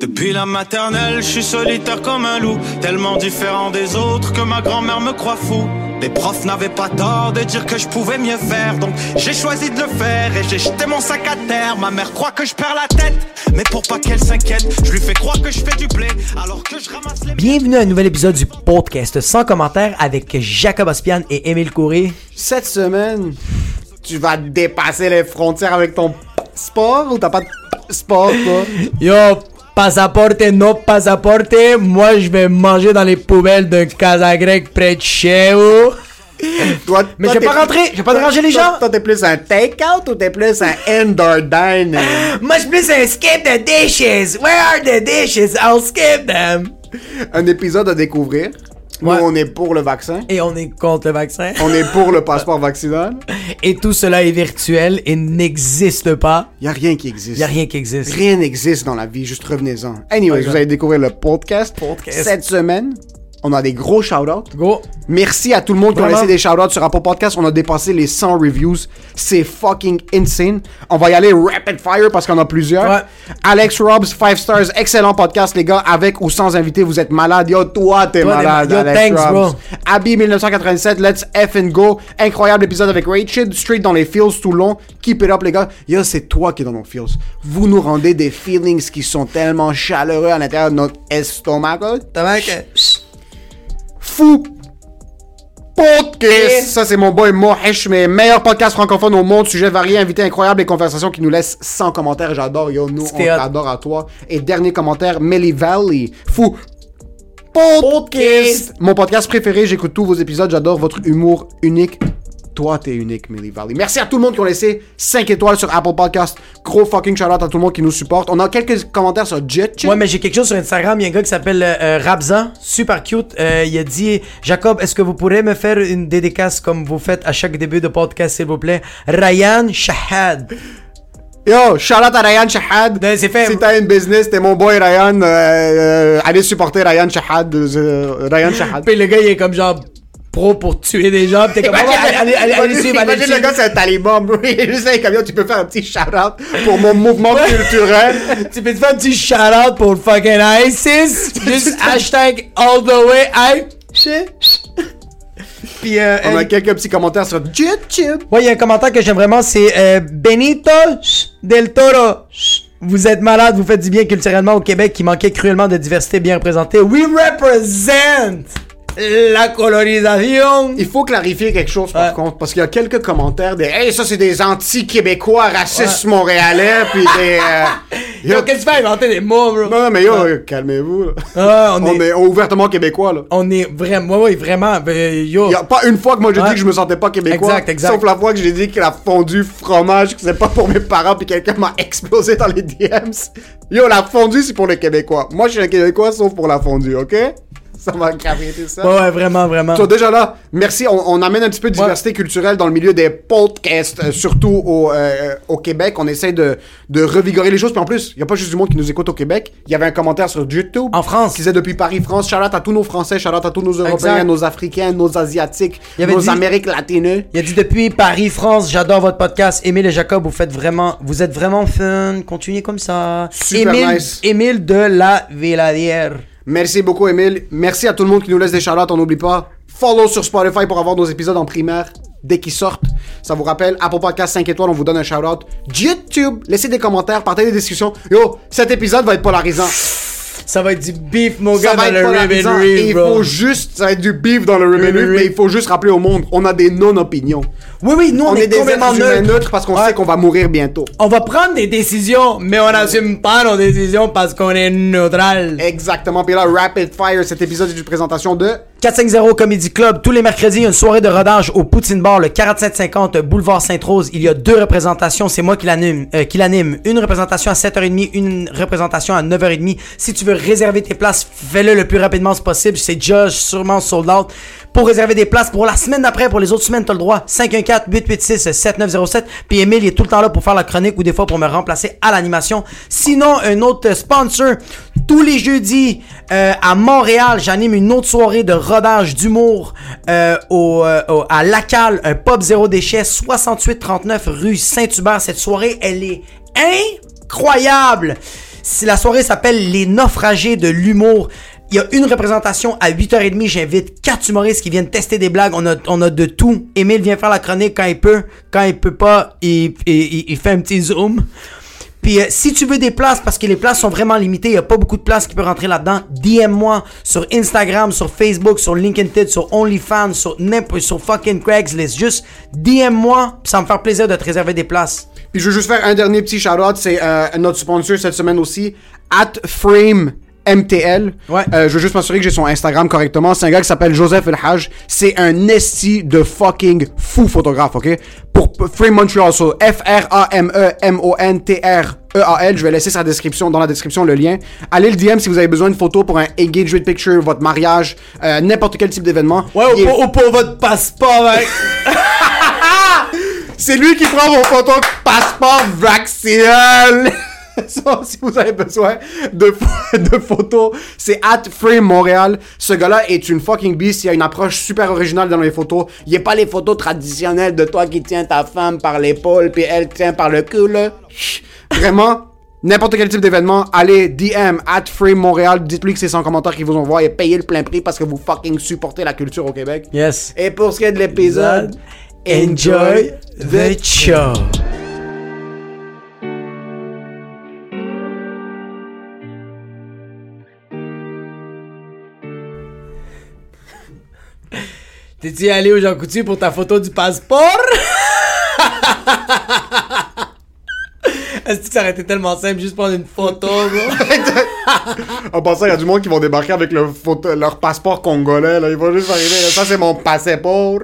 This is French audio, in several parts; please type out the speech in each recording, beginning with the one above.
Depuis la maternelle, je suis solitaire comme un loup, tellement différent des autres que ma grand-mère me croit fou. Les profs n'avaient pas tort de dire que je pouvais mieux faire, donc j'ai choisi de le faire et j'ai jeté mon sac à terre. Ma mère croit que je perds la tête, mais pour pas qu'elle s'inquiète, je lui fais croire que je fais du blé alors que je ramasse les. Bienvenue à un nouvel épisode du podcast sans commentaire avec Jacob Ospian et Émile Coury. Cette semaine, tu vas dépasser les frontières avec ton sport ou t'as pas de sport, toi? Yo, passaporte, no passaporte, moi je vais manger dans les poubelles d'un casa grec près de chez vous. Toi- Mais toi, je vais t'es pas je vais pas déranger les gens. Toi, t'es plus un take-out ou t'es plus un indoor dining? Moi je suis plus un skip the dishes. Where are the dishes? I'll skip them. un épisode à découvrir. Nous, Ouais. on est pour le vaccin. Et on est contre le vaccin. On est pour le passeport vaccinal. Et tout cela est virtuel et n'existe pas. Y a rien qui existe. Y a rien qui existe. Rien n'existe dans la vie, juste revenez-en. Anyways, vous allez découvrir le podcast. Podcast. Cette semaine, on a des gros shout-outs. Go. Merci à tout le monde qui a laissé des shout-outs sur Apple Podcast. On a dépassé les 100 reviews. C'est fucking insane. On va y aller rapid fire parce qu'on a plusieurs. Ouais. Alex Robs, 5 stars. Excellent podcast, les gars. Avec ou sans invité, vous êtes malade. Yo, toi, t'es malade, ma- Yo, Alex thanks, Robs. bro. Abby 1987, let's F and go. Incroyable épisode avec Rachel, straight dans les feels tout le long. Keep it up, les gars. Yo, c'est toi qui es dans nos feels. Vous nous rendez des feelings qui sont tellement chaleureux à l'intérieur de notre estomac. T'as vu que. Fou Podcast! Ça, c'est mon boy Mohesh, mes meilleurs podcasts francophones au monde, sujets variés, invités incroyables et conversations qui nous laissent sans commentaires. J'adore, yo, nous, on t'adore à toi. Et dernier commentaire, Melly Valley. Fou Podcast! Mon podcast préféré, j'écoute tous vos épisodes, j'adore votre humour unique. Toi, t'es unique, Millie Valley. Merci à tout le monde qui ont laissé 5 étoiles sur Apple Podcast. Gros fucking shout out à tout le monde qui nous supporte. On a quelques commentaires sur Jet. Ouais, mais j'ai quelque chose sur Instagram. Il y a un gars qui s'appelle euh, euh, Rabzan, super cute. Euh, il a dit Jacob, est-ce que vous pourrez me faire une dédicace comme vous faites à chaque début de podcast, s'il vous plaît? Ryan Shahad. Yo, shout out à Ryan Shahad. Ben, c'est fait. Si t'as une business, t'es mon boy Ryan. euh, euh, allez supporter Ryan Shahad. Ryan Shahad. Puis le gars, il est comme genre pro pour tuer des gens. T'es comme allez, allez, allez, allez, suivre, allez le gars, c'est un taliban, bro. Il est juste un camion, tu peux faire un petit shout-out pour mon mouvement culturel. Tu peux te faire un petit shout-out pour fucking ISIS. Juste hashtag all the way I. Puis euh, On a quelques petits commentaires sur YouTube. Ouais, il y a un commentaire que j'aime vraiment, c'est euh, Benito del Toro. Vous êtes malade, vous faites du bien culturellement au Québec qui manquait cruellement de diversité bien représentée. We represent la colonisation. Il faut clarifier quelque chose par Ouais. contre, parce qu'il y a quelques commentaires des Hey, ça c'est des anti-québécois racistes montréalais, puis des. euh, qu'est-ce que tu fais? Inventer des mots, bro? Non, non, mais yo, calmez-vous. là. Ah, on, On est, est ouvertement québécois, là. on est vraiment, ouais, ouais, vraiment, ben, yo. Il y a pas une fois que moi j'ai dit que je me sentais pas québécois. Exact, exact. Sauf la fois que j'ai dit que la fondue fromage, que c'est pas pour mes parents, puis quelqu'un m'a explosé dans les DMs. Yo, la fondue c'est pour les Québécois. Moi je suis un Québécois sauf pour la fondue, ok? Ça m'a carrété ça. Ouais, ouais, vraiment, vraiment. So, déjà là, merci. On, on amène un petit peu de diversité culturelle dans le milieu des podcasts, euh, surtout au, euh, au Québec. On essaie de, de revigorer les choses. Puis en plus, il n'y a pas juste du monde qui nous écoute au Québec. Il y avait un commentaire sur YouTube. En France. Qui disait depuis Paris, France. Out à tous nos Français, out à tous nos Européens, Exact. nos Africains, nos Asiatiques, Il nos dit- Amériques latines. Il a dit depuis Paris, France, j'adore votre podcast. Émile et Jacob, vous faites vraiment, vous êtes vraiment fun. Continuez comme ça. Super Émile, nice. Émile de la Villadière. Merci beaucoup, Emile. Merci à tout le monde qui nous laisse des shout On n'oublie pas. Follow sur Spotify pour avoir nos épisodes en primaire. dès qu'ils sortent. Ça vous rappelle, Apple Podcast 5 étoiles, on vous donne un shout-out. YouTube, laissez des commentaires, partez des discussions. Yo, cet épisode va être polarisant. Ça va être du beef, mon Ça gars, va dans être le. Ribbon Et Reef, il faut juste, ça va être du beef dans le Reef, mais il faut juste rappeler au monde, on a des non-opinions. Oui, oui, nous, on, On, est, est des complètement neutres. neutres parce qu'on Ouais. sait qu'on va mourir bientôt. On va prendre des décisions, mais on n'assume pas nos décisions parce qu'on est neutral. Exactement. Puis là, Rapid Fire, cet épisode est une présentation de 450 Comedy Club, tous les mercredis, une soirée de rodage au Poutine Bar, le 4750 boulevard Sainte-Rose. Il y a deux représentations, c'est moi qui l'anime. euh. Une représentation à 7h30, une représentation à 9h30. Si tu veux réserver tes places, fais-le le plus rapidement possible. C'est déjà sûrement sold out. Pour réserver des places pour la semaine d'après, pour les autres semaines, t'as le droit. 514-886-7907. Puis Emile il est tout le temps là pour faire la chronique ou des fois pour me remplacer à l'animation. Sinon, un autre sponsor, tous les jeudis euh, à Montréal, j'anime une autre soirée de rodage d'humour euh, euh, au- à Lacal, un pub zéro déchet, 6839 rue Saint-Hubert. Cette soirée, elle est incroyable. La soirée s'appelle Les naufragés de l'humour. Il y a une représentation à 8h30. J'invite quatre humoristes qui viennent tester des blagues. On a, on a de tout. Émile vient faire la chronique quand il peut. Quand il peut pas, il, il, fait un petit zoom. Puis euh, si tu veux des places, parce que les places sont vraiment limitées, il n'y a pas beaucoup de places qui peuvent rentrer là-dedans, DM-moi sur Instagram, sur Facebook, sur LinkedIn, sur OnlyFans, sur, sur fucking Craigslist. Juste DM-moi, ça me faire plaisir de te réserver des places. Puis je veux juste faire un dernier petit shout-out, c'est euh, notre sponsor cette semaine aussi, at Frame MTL. Ouais. Euh, je veux juste m'assurer que j'ai son Instagram correctement. C'est un gars qui s'appelle Joseph El Haj. C'est un esti de fucking fou photographe, ok? Pour Frame Montreal, so F-R-A-M-E-M-O-N-T-R-E-A-L. Je vais laisser sa description, dans la description le lien. Allez le DM si vous avez besoin de photos pour un engagement picture, votre mariage, euh, n'importe quel type d'événement. Ouais, est- ou, pour, ou pour votre passeport, mec. C'est lui qui prend vos photos de passeport vaccinal. Ça, si vous avez besoin de, pho- de photos, c'est at Frame Montréal. Ce gars-là est une fucking beast. Il a une approche super originale dans les photos. Il a pas les photos traditionnelles de toi qui tiens ta femme par l'épaule puis elle tient par le cul, là. Vraiment, n'importe quel type d'événement, allez DM at Frame Montréal. Dites-lui que c'est son commentaire qui vous envoie et payez le plein prix parce que vous fucking supportez la culture au Québec. Yes. Et pour ce qui est de l'épisode, Enjoy the show. T'es-tu allé au Jean Coutu pour ta photo du passeport? Est-ce que ça aurait été tellement simple juste prendre une photo? En passant, il y a du monde qui vont débarquer avec leur, photo- leur passeport congolais. Là. Ils vont juste arriver. Ça, c'est mon passeport.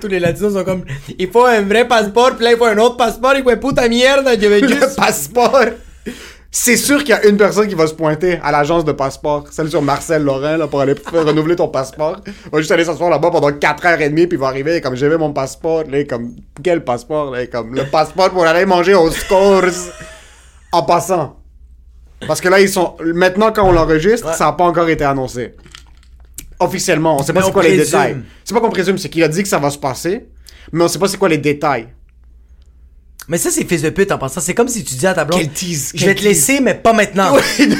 Tous les latinos sont comme, il faut un vrai passeport, puis là il faut un autre passeport, il faut puta mierda, je vais Le juste... passeport. C'est sûr qu'il y a une personne qui va se pointer à l'agence de passeport. Celle sur Marcel Laurent, là, pour aller renouveler ton passeport. Il va juste aller s'asseoir là-bas pendant 4h30, puis il va arriver, comme j'avais mon passeport, là, comme, quel passeport, là, comme, le passeport pour aller manger au Scores. En passant. Parce que là, ils sont, maintenant, quand on l'enregistre, ça n'a pas encore été annoncé. Officiellement, on sait pas c'est quoi les détails. C'est pas qu'on présume, c'est qu'il a dit que ça va se passer, mais on sait pas c'est quoi les détails. Mais ça, c'est fils de pute en passant. C'est comme si tu dis à ta blonde. Quel tease, Je vais te laisser, mais pas maintenant. Non, non,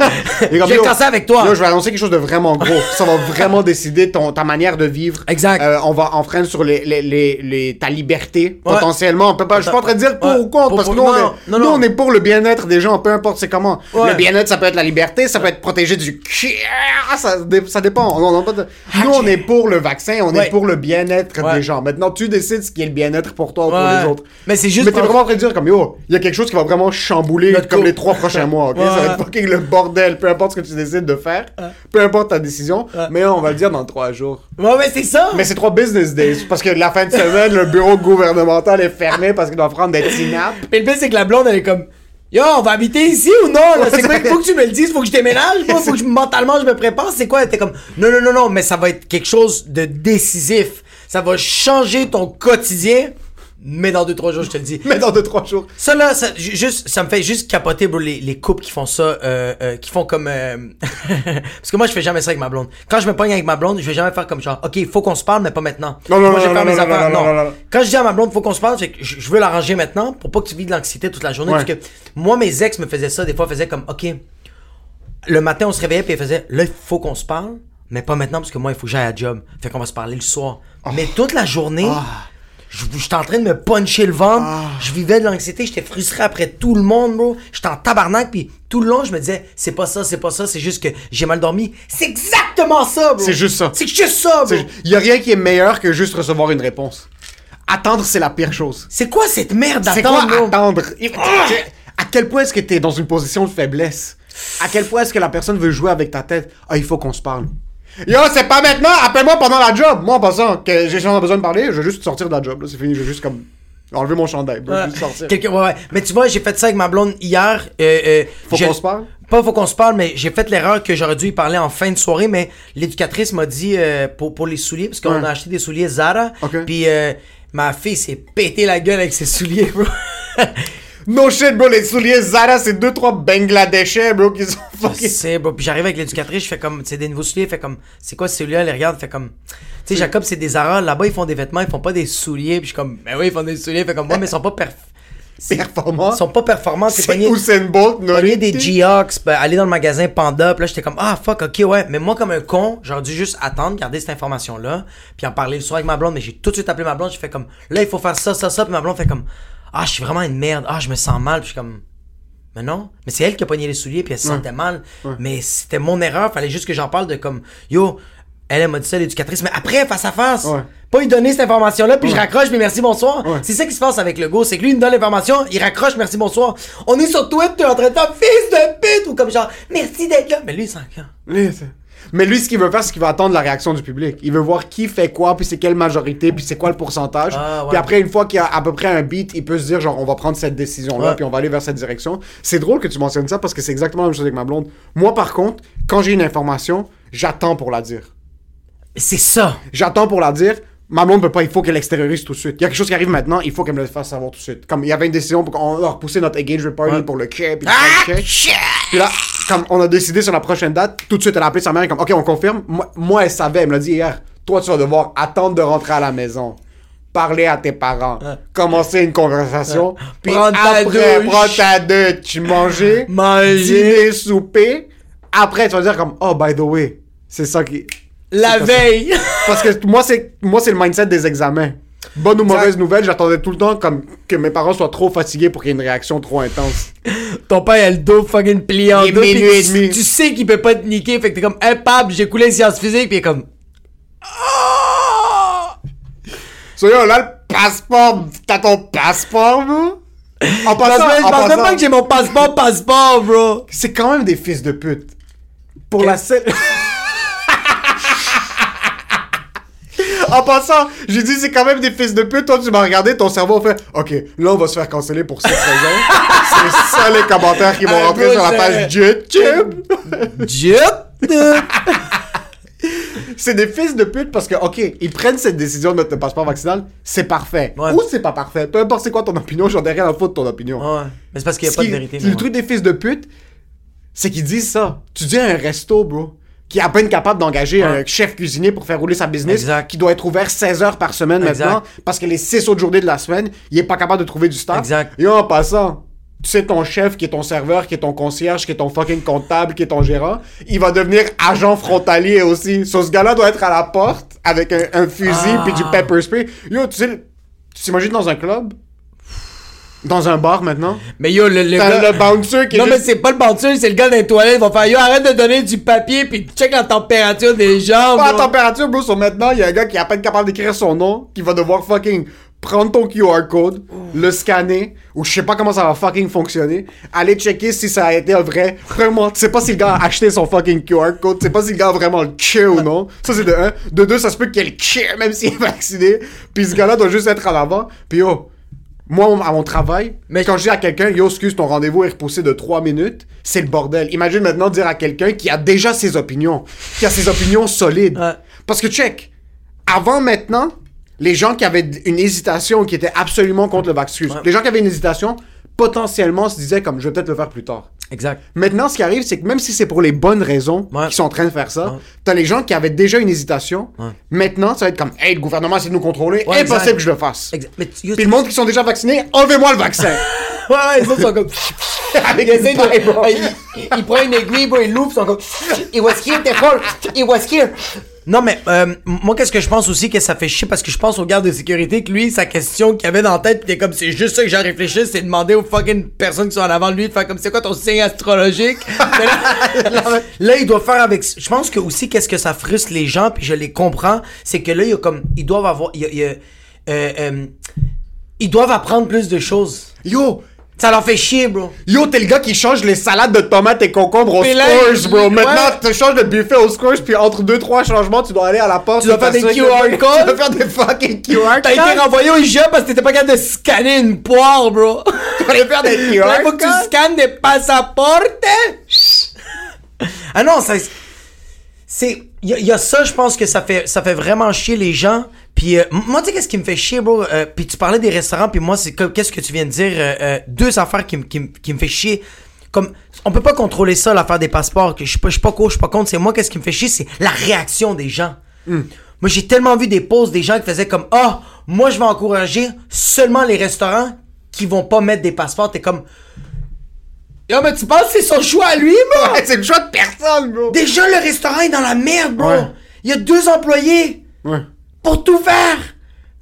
non. Je vais casser avec toi. yo, je vais annoncer quelque chose de vraiment gros. Ça va vraiment décider ton, ta manière de vivre. Exact. Euh, on va enfreindre sur les, les, les, les- ta liberté, Ouais. potentiellement. On peut pas, je suis pas en train de dire pour Ouais. ou contre, Pour- parce que nous, on, est, non, nous, non. on est pour le bien-être des gens, peu importe c'est comment. Ouais. Le bien-être, ça peut être la liberté, ça peut être protégé du... Ça, dé- ça dépend. On- on de- Nous, on est pour le vaccin, on est pour le bien-être des gens. Maintenant, tu décides ce qui est le bien-être pour toi ou pour les autres. Mais c'est juste Mais t'es vraiment en train de dire comme yo, il y a quelque chose qui va vraiment chambouler Notre comme les trois prochains mois, ok? Ouais, Ça va être fucking le bordel, peu importe ce que tu décides de faire, peu importe ta décision, mais on va le dire dans trois jours. Ouais, mais c'est ça. Mais c'est trois business days, parce que la fin de semaine, le bureau gouvernemental est fermé parce qu'il doit prendre des tinaps. Mais le pire, c'est que la blonde, elle est comme. Yo, on va habiter ici ou non? là? C'est quoi? Faut que tu me le dises, faut que je déménage, moi, faut que je, mentalement je me prépare. C'est quoi? Elle était comme, non, non, non, non, mais ça va être quelque chose de décisif. Ça va changer ton quotidien, mais dans deux, trois jours, je te le dis. Mais dans deux, trois jours. Ça là, ça, ju- juste, ça me fait juste capoter, bro, les, les couples qui font ça, euh, euh, qui font comme... euh, Parce que moi, je fais jamais ça avec ma blonde. Quand je me pogne avec ma blonde, je vais jamais faire comme genre, OK, faut qu'on se parle, mais pas maintenant. Non, non, moi, non, je vais non, faire non, mes affaires. non, non, non, non. Quand je dis à ma blonde, faut qu'on se parle, c'est que je, je veux l'arranger maintenant pour pas que tu vives de l'anxiété toute la journée. Ouais. Parce que moi, mes ex me faisaient ça, des fois, faisaient comme, OK, le matin, on se réveillait, puis ils faisaient, là, il faut qu'on se parle. Mais pas maintenant parce que moi, il faut que j'aille à la job. Fait qu'on va se parler le soir. Mais toute la journée, je- j'étais en train de me puncher le ventre. Je vivais de l'anxiété, j'étais frustré après tout le monde, bro. J'étais en tabarnak, puis tout le long, je me disais, c'est pas ça, c'est pas ça, c'est juste que j'ai mal dormi. C'est exactement ça, bro. C'est juste ça. C'est juste ça, bro. Il y a rien qui est meilleur que juste recevoir une réponse. Attendre, c'est la pire chose. C'est quoi cette merde C'est quoi d'attendre, attendre? Il- À quel point est-ce que t'es dans une position de faiblesse? À quel point est-ce que la personne veut jouer avec ta tête? Ah, il faut qu'on se parle. Yo, c'est pas maintenant! Appelle-moi pendant la job! Moi, en passant, que j'ai besoin de parler, je vais juste sortir de la job. C'est fini, je vais juste comme enlever mon chandail. Je vais Ouais. juste sortir. Quelqu'un- ouais, ouais. Mais tu vois, j'ai fait ça avec ma blonde hier. euh, euh, Faut j'ai- qu'on se parle? Pas faut qu'on se parle, mais j'ai fait l'erreur que j'aurais dû y parler en fin de soirée, mais l'éducatrice m'a dit euh, pour, pour les souliers, parce qu'on Ouais. a acheté des souliers Zara, Ok. puis euh, ma fille s'est pété la gueule avec ses souliers, bro. No shit, bro, les souliers Zara, c'est deux, trois Bangladeshais, bro, qui sont fucking. c'est bro. Puis j'arrive avec l'éducatrice, je fais comme, c'est des nouveaux souliers, fait comme, c'est quoi ces souliers-là, elle les regarde, fait comme, tu sais, Jacob, c'est des Zara, là-bas ils font des vêtements, ils font pas des souliers, puis je suis comme, ben oui, ils font des souliers, fait comme, moi, mais ils sont pas perf... Performants? Ils sont pas performants, c'est C'est pogné- Usain Bolt, des Geox, ben, aller dans le magasin Panda, puis là j'étais comme ah fuck ok ouais, mais moi comme un con, j'aurais dû juste attendre, garder cette information là, puis en parler le soir avec ma blonde, mais j'ai tout de suite appelé ma blonde, je fais comme là il faut faire ça ça ça, puis ma blonde fait comme ah je suis vraiment une merde, ah je me sens mal, puis je suis comme mais non, mais c'est elle qui a pogné les souliers puis elle se sentait mal, mais c'était mon erreur, fallait juste que j'en parle de comme yo elle, elle m'a dit ça, l'éducatrice, mais après, face à face. Ouais. Pas lui donner cette information-là, puis je raccroche, mais merci, bonsoir. Ouais. C'est ça qui se passe avec le go, c'est que lui, il me donne l'information, il raccroche, merci, bonsoir. On est sur Twitter en train de faire fils de pute, ou comme genre, merci d'être là. Mais lui, il s'en. Lui, c'est- Mais lui, ce qu'il veut faire, c'est qu'il veut attendre la réaction du public. Il veut voir qui fait quoi, puis c'est quelle majorité, puis c'est quoi le pourcentage. Ah, ouais. Puis après, une fois qu'il y a à peu près un beat, il peut se dire, genre, on va prendre cette décision-là, Ouais. puis on va aller vers cette direction. C'est drôle que tu mentionnes ça parce que c'est exactement la même chose avec ma blonde. Moi, par contre, quand j'ai une information, j'attends pour la dire. C'est ça. J'attends pour la dire. Ma blonde peut pas, il faut qu'elle extériorise tout de suite. Il y a quelque chose qui arrive maintenant, il faut qu'elle me le fasse savoir tout de suite. Comme il y avait une décision pour qu'on a repoussé notre engagement party Ouais. pour le quai, puis le Ah, quai. Puis là, comme on a décidé sur la prochaine date, tout de suite elle a appelé sa mère, comme ok, on confirme. Moi, moi, elle savait, elle me l'a dit hier. Toi, tu vas devoir attendre de rentrer à la maison, parler à tes parents, commencer une conversation, puis Prendre ta après, douche. prendre ta douche, manger, Manger. dîner, souper. Après, tu vas dire comme oh by the way, c'est ça qui. La veille. parce que moi, c'est moi c'est le mindset des examens. Bonne ou mauvaise nouvelle, j'attendais tout le temps comme que mes parents soient trop fatigués pour qu'il y ait une réaction trop intense. Ton père, il a le dos fucking plié en Il est deux. minuit et tu- demi. Tu sais qu'il peut pas te niquer, fait que t'es comme, hey, j'ai coulé sciences physiques, puis il est comme, Ah! So yo, là, le passeport, t'as ton passeport, bro? En Parce passant, je en passant, pas que j'ai mon passeport, passeport, bro. c'est quand même des fils de pute. Pour la seule... En passant, j'ai dit c'est quand même des fils de pute. Toi, tu m'as regardé, ton cerveau fait OK, là, on va se faire canceller pour cette raison. c'est ça les commentaires qui vont Ah, rentrer sur la page YouTube. Dieu. c'est des fils de pute parce que, OK, ils prennent cette décision de mettre le passeport vaccinal, c'est parfait. Ouais. Ou c'est pas parfait. Peu importe c'est quoi ton opinion, j'en ai rien à foutre de ton opinion. Ouais, mais c'est parce qu'il y a Ce pas de vérité. Le ouais. truc des fils de pute, c'est qu'ils disent ça. Tu dis à un resto, bro, qui est à peine capable d'engager Ouais. un chef cuisinier pour faire rouler sa business, Exact. qui doit être ouvert 16 heures par semaine Exact. maintenant, parce que les 6 autres journées de la semaine, il est pas capable de trouver du staff. Exact. Et en passant, tu sais, ton chef, qui est ton serveur, qui est ton concierge, qui est ton fucking comptable, qui est ton gérant, il va devenir agent frontalier aussi. So, ce gars-là doit être à la porte avec un, un fusil Ah. puis du pepper spray. Yo, tu sais, tu t'imagines dans un club? Dans un bar maintenant? Mais yo, le, le gars... le bouncer qui est Non, mais c'est pas le bouncer, c'est le gars dans les toilettes. Il va faire, yo, arrête de donner du papier, puis check la température des gens, Pas la température, bro. Sur maintenant, il y a un gars qui est à peine capable d'écrire son nom, qui va devoir fucking prendre ton QR code, le scanner, ou je sais pas comment ça va fucking fonctionner, aller checker si ça a été un vrai. Vraiment, tu sais pas si le gars a acheté son fucking QR code, tu sais pas si le gars a vraiment le cul ou non. Ça, c'est de un. De deux, ça se peut qu'il ait le même s'il est vacciné. Puis ce gars-là doit juste être en avant. Puis yo. Moi, à mon travail, Mais- quand je dis à quelqu'un, yo, excuse, ton rendez-vous est repoussé de 3 minutes, c'est le bordel. Imagine maintenant dire à quelqu'un qui a déjà ses opinions, qui a ses opinions solides. Ouais. Parce que, check, avant maintenant, les gens qui avaient une hésitation, qui étaient absolument contre le vaccin, les gens qui avaient une hésitation, potentiellement se disaient comme, je vais peut-être le faire plus tard. Exact. Maintenant, ce qui arrive, c'est que même si c'est pour les bonnes raisons Ouais. qu'ils sont en train de faire ça, Ouais. t'as les gens qui avaient déjà une hésitation. Ouais. Maintenant, ça va être comme, hey, le gouvernement essaie de nous contrôler, impossible exact. que je le fasse. Exact. Mais tu- yo, Puis le monde qui sont déjà vaccinés, enlevez-moi le vaccin. Ouais, ouais, ils sont comme. Avec il, une essaie de- paille, bro. il, il prend une aiguille, bro, il l'ouvre, ils sont comme. It was here, folle. It was here. Non, mais euh, moi, qu'est-ce que je pense aussi que ça fait chier parce que je pense au garde de sécurité que lui, sa question qu'il avait dans la tête, pis t'es comme, c'est juste ça que j'ai réfléchi, c'est demander aux fucking personnes qui sont en avant de lui de faire comme, c'est quoi ton signe astrologique? Là, là, il doit faire avec. Je pense que aussi, qu'est-ce que ça frustre les gens, puis je les comprends, c'est que là, il y a comme. Ils doivent avoir. il y a- il y a, euh, euh, ils doivent apprendre plus de choses. Yo, Ça leur fait chier, bro. Yo, t'es le gars qui change les salades de tomates et concombres au il- bro. ouais. Maintenant, tu changes de buffet au Scores, puis entre deux, trois changements, tu dois aller à la porte. Tu dois faire des QR codes. Tu dois faire des fucking QR T'as été codes. renvoyé au IGA parce que t'étais pas capable de scanner une poire, bro. Tu dois aller faire des QR Là, faut que tu codes. scannes des passeports. ah non, ça. C'est. Il y, y a ça, je pense que ça fait, ça fait vraiment chier les gens. Puis euh, moi, tu sais, qu'est-ce qui me fait chier, bro? Euh, puis tu parlais des restaurants, puis moi, c'est comme. Qu'est-ce que tu viens de dire? euh, euh, deux affaires qui, qui, qui me fait chier. Comme. On peut pas contrôler ça, l'affaire des passeports. Je suis pas, pas court, je suis pas contre. C'est moi, qu'est-ce qui me fait chier? C'est la réaction des gens. Moi, j'ai tellement vu des posts des gens qui faisaient comme Ah, moi, je vais encourager seulement les restaurants qui vont pas mettre des passeports. T'es comme. Yo, mais tu penses que c'est son choix à lui, moi? Ouais, C'est le choix de personne, bro. Déjà, le restaurant est dans la merde, bro. Ouais. Il y a deux employés Ouais. Pour tout faire.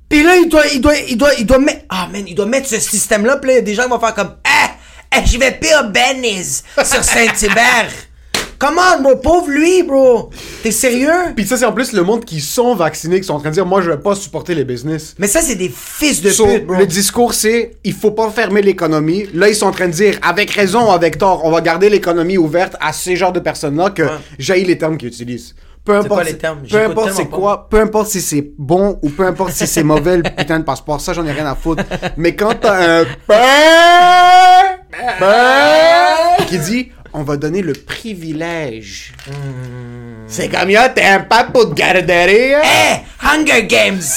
Puis là, il doit, il doit, il doit, il doit mettre. Ah, man, il doit mettre ce système-là. Puis là, il y a des gens qui vont faire comme. Eh, eh, je vais pire Benny's sur Saint-Hubert. Comment, bro? Pauvre lui, bro. T'es sérieux? Puis ça, c'est en plus le monde qui sont vaccinés, qui sont en train de dire, moi, je vais pas supporter les business. Mais ça, c'est des fils de So, pute, bro. le discours, c'est il faut pas fermer l'économie. Là, ils sont en train de dire, avec raison ou avec tort, on va garder l'économie ouverte à ces genres de personnes-là que Ouais. j'haïs les termes qu'ils utilisent. Peu importe, les termes? peu importe c'est quoi, peu importe si c'est bon ou peu importe si c'est mauvais le putain de passeport, ça j'en ai rien à foutre. Mais quand t'as un qui dit on va donner le privilège. C'est comme yo, t'es un papo de garderie. hein? Eh, Hunger Games!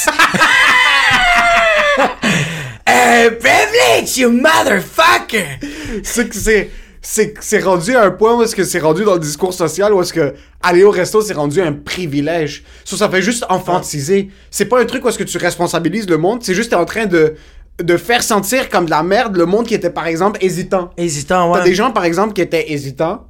Eh, privilege, you motherfucker! c'est que c'est c'est c'est rendu à un point où est-ce que c'est rendu dans le discours social où est-ce que aller au resto c'est rendu un privilège. Ça ça fait juste enfantiser. C'est pas un truc où est-ce que tu responsabilises le monde, c'est juste en train de de faire sentir comme de la merde le monde qui était par exemple hésitant. Hésitant, ouais. T'as des gens par exemple qui étaient hésitants.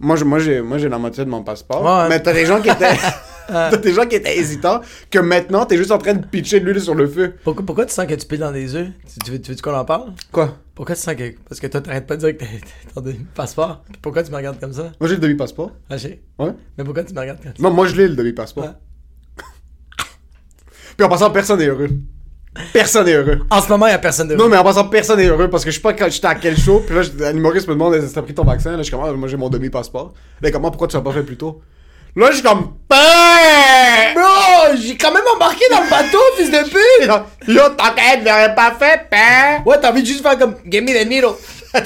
Moi je- moi j'ai moi j'ai la moitié de mon passeport, Ouais. mais t'as des gens qui étaient t'as des gens qui étaient hésitants que maintenant t'es juste en train de pitcher de l'huile sur le feu. Pourquoi, pourquoi tu sens que tu piles dans des œufs? Tu, veux, tu veux qu'on en parle? Quoi? Pourquoi tu sens que. Parce que toi, t'arrêtes pas de dire que t'as ton passeport. Pourquoi tu me regardes comme ça? Moi j'ai le demi passeport. Ah, j'ai. Ouais. Mais pourquoi tu me regardes comme ça? Non, moi je l'ai le demi passeport. Ouais. Puis en passant, personne n'est heureux. Personne n'est heureux. En ce moment, y a personne de. Non, mais en passant, personne n'est heureux parce que je sais pas quand j'étais à quel show. Puis là, un humoriste me demande est-ce que t'as pris ton vaccin? Là, je suis comme, ah, moi j'ai mon demi-passeport. Là, comment, pourquoi tu l'as pas fait plus tôt? Là, je suis comme, Ben! Bro, j'ai quand même embarqué dans le bateau, fils de pute! Yo, t'enquête, je l'aurais pas fait, ben! Ouais, t'as envie de juste faire comme Give me the needle.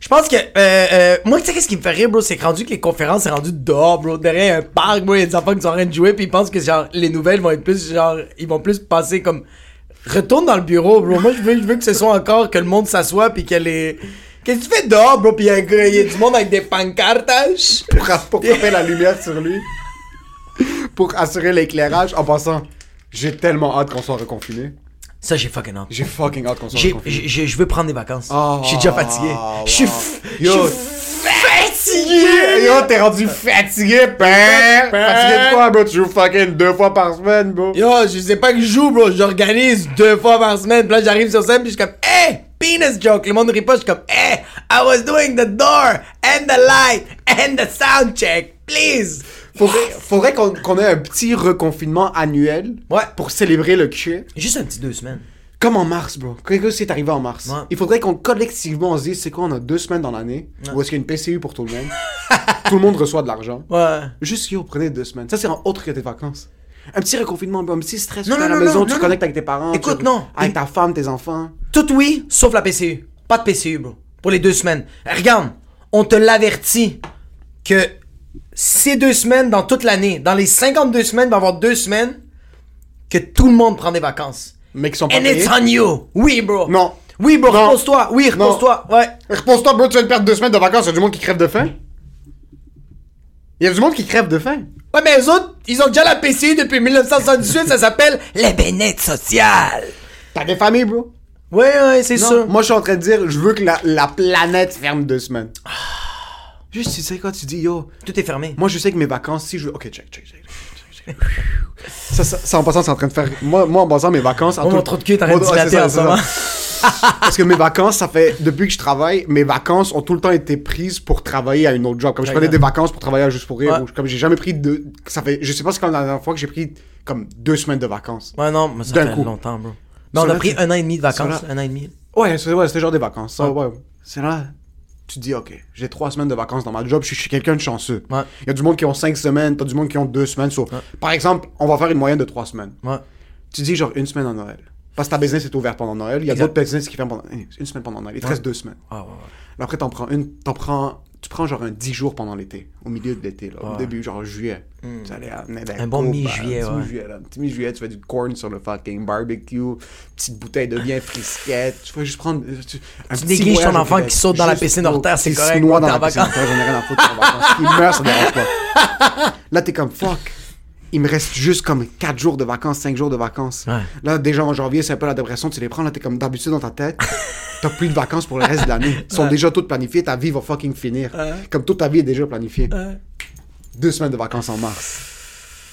Je pense que euh, euh, moi tu sais qu'est-ce qui me fait rire bro c'est rendu que les conférences c'est rendu dehors bro derrière un parc bro il y a des enfants qui sont en train de jouer puis ils pensent que genre les nouvelles vont être plus genre ils vont plus passer comme retourne dans le bureau bro moi je veux je veux que ce soit encore que le monde s'assoit puis que les qu'est-ce que tu fais dehors bro puis il y y a du monde avec des pancartes Pour, pour frapper la lumière sur lui. Pour assurer l'éclairage. En passant, j'ai tellement hâte qu'on soit reconfiné. ça j'ai fucking hâte J'ai fucking hâte qu'on soit reconfiné. je veux prendre des vacances Oh, je suis déjà fatigué je suis wow. f- je Yo. suis fatigué Yo, t'es rendu fatigué, ben! Fatigué de quoi, bro? Tu joues fucking deux fois par semaine, bro? Yo, je sais pas que je joue, bro. J'organise deux fois par semaine. Puis là, j'arrive sur scène, puis je suis comme, penis joke. Le monde rit pas, je suis comme, hey, I was doing the door, and the light, and the sound check. Please. Faudrait, faudrait qu'on ait un petit reconfinement annuel Ouais. pour célébrer le cul. Juste un petit deux semaines. Comme en mars, bro. Qu'est-ce qui est arrivé en mars? Ouais. Il faudrait qu'on collectivement se dise, c'est quoi, on a deux semaines dans l'année, où est-ce qu'il y a une PCU pour tout le monde. tout le monde reçoit de l'argent. Ouais. Juste, yo, prenez deux semaines. Ça, c'est en autre que tes vacances. Un petit reconfinement, un petit stress. Non, tu es à non, la non, maison, non, tu non, connectes non. avec tes parents. Écoute, tu- non. Avec ta femme, tes enfants. Tout oui, sauf la PCU. Pas de PCU, bro. Pour les deux semaines. Regarde, on te l'avertit que ces deux semaines dans toute l'année, dans les 52 semaines, il va y avoir deux semaines que tout le monde prend des vacances. Mais qui sont pas And it's payés. on you. Oui, bro. Non. Oui, bro, Non. repose-toi. Oui, Non. repose-toi. Ouais. Repose-toi, bro, tu viens de perdre deux semaines de vacances, il y a du monde qui crève de faim? Il y a du monde qui crève de faim. Ouais, mais eux autres, ils ont déjà la PCU depuis 1978, ça s'appelle les bénettes sociales. T'as des familles, bro? Ouais, ouais, c'est ça. Moi, je suis en train de dire, je veux que la, la planète ferme deux semaines. Juste, tu sais quoi, tu dis, yo, Tout est fermé. moi, je sais que mes vacances, si je veux. Ok, check, check, check. Ça, ça, ça, en passant, c'est en train de faire. Moi, moi en passant, mes vacances. en Oh, tout- mon trou de cul train de dilater ça, en ce moment. Parce que mes vacances, ça fait. Depuis que je travaille, mes vacances ont tout le temps été prises pour travailler à une autre job. Comme je prenais des vacances pour travailler à Juste pour Rire. Ouais. ou Comme j'ai jamais pris de. Ça fait. Je sais pas c'est quand la dernière fois que j'ai pris comme deux semaines de vacances. Ouais, non, mais ça fait coup. longtemps, bro. Mais on a pris un an et demi de vacances. Un an et demi. Ouais, c'est ouais, c'était genre des vacances. Ça, ouais. C'est là. Tu te dis, ok, j'ai trois semaines de vacances dans ma job, je suis, quelqu'un de chanceux. Ouais. Il y a du monde qui ont cinq semaines, t'as du monde qui ont deux semaines. So, Par exemple, on va faire une moyenne de trois semaines. Ouais. Tu dis genre une semaine en Noël. Parce que ta business est ouverte pendant Noël. Il y a d'autres business qui ferment pendant une semaine pendant Noël. Il te reste deux semaines. Ah, après, t'en prends une, t'en prends, tu prends genre un 10 jours pendant l'été, au milieu de l'été, là, au début, genre juillet. Tu allais à- Un bon mi-juillet, petit ouais. mi-juillet, là. Petit mi-juillet, tu fais du corn sur le fucking barbecue, petite bouteille de bien frisquette, tu vas juste prendre. euh, Tu, un Tu petit négliges ton enfant qui saute dans la piscine hors terre, c'est correct, noie t'es dans la piscine hors terre, j'en ai rien à foutre, en vacances. Il meurt, ça dérange pas. Là, t'es comme fuck. Il me reste juste comme 4 jours de vacances, 5 jours de vacances. Ouais. Là, déjà en janvier, c'est un peu la dépression. Tu les prends, là, t'es comme d'habitude dans ta tête. T'as plus de vacances pour le reste de l'année. Ils sont déjà toutes planifiées. Ta vie va fucking finir. Comme toute ta vie est déjà planifiée. Deux semaines de vacances en mars.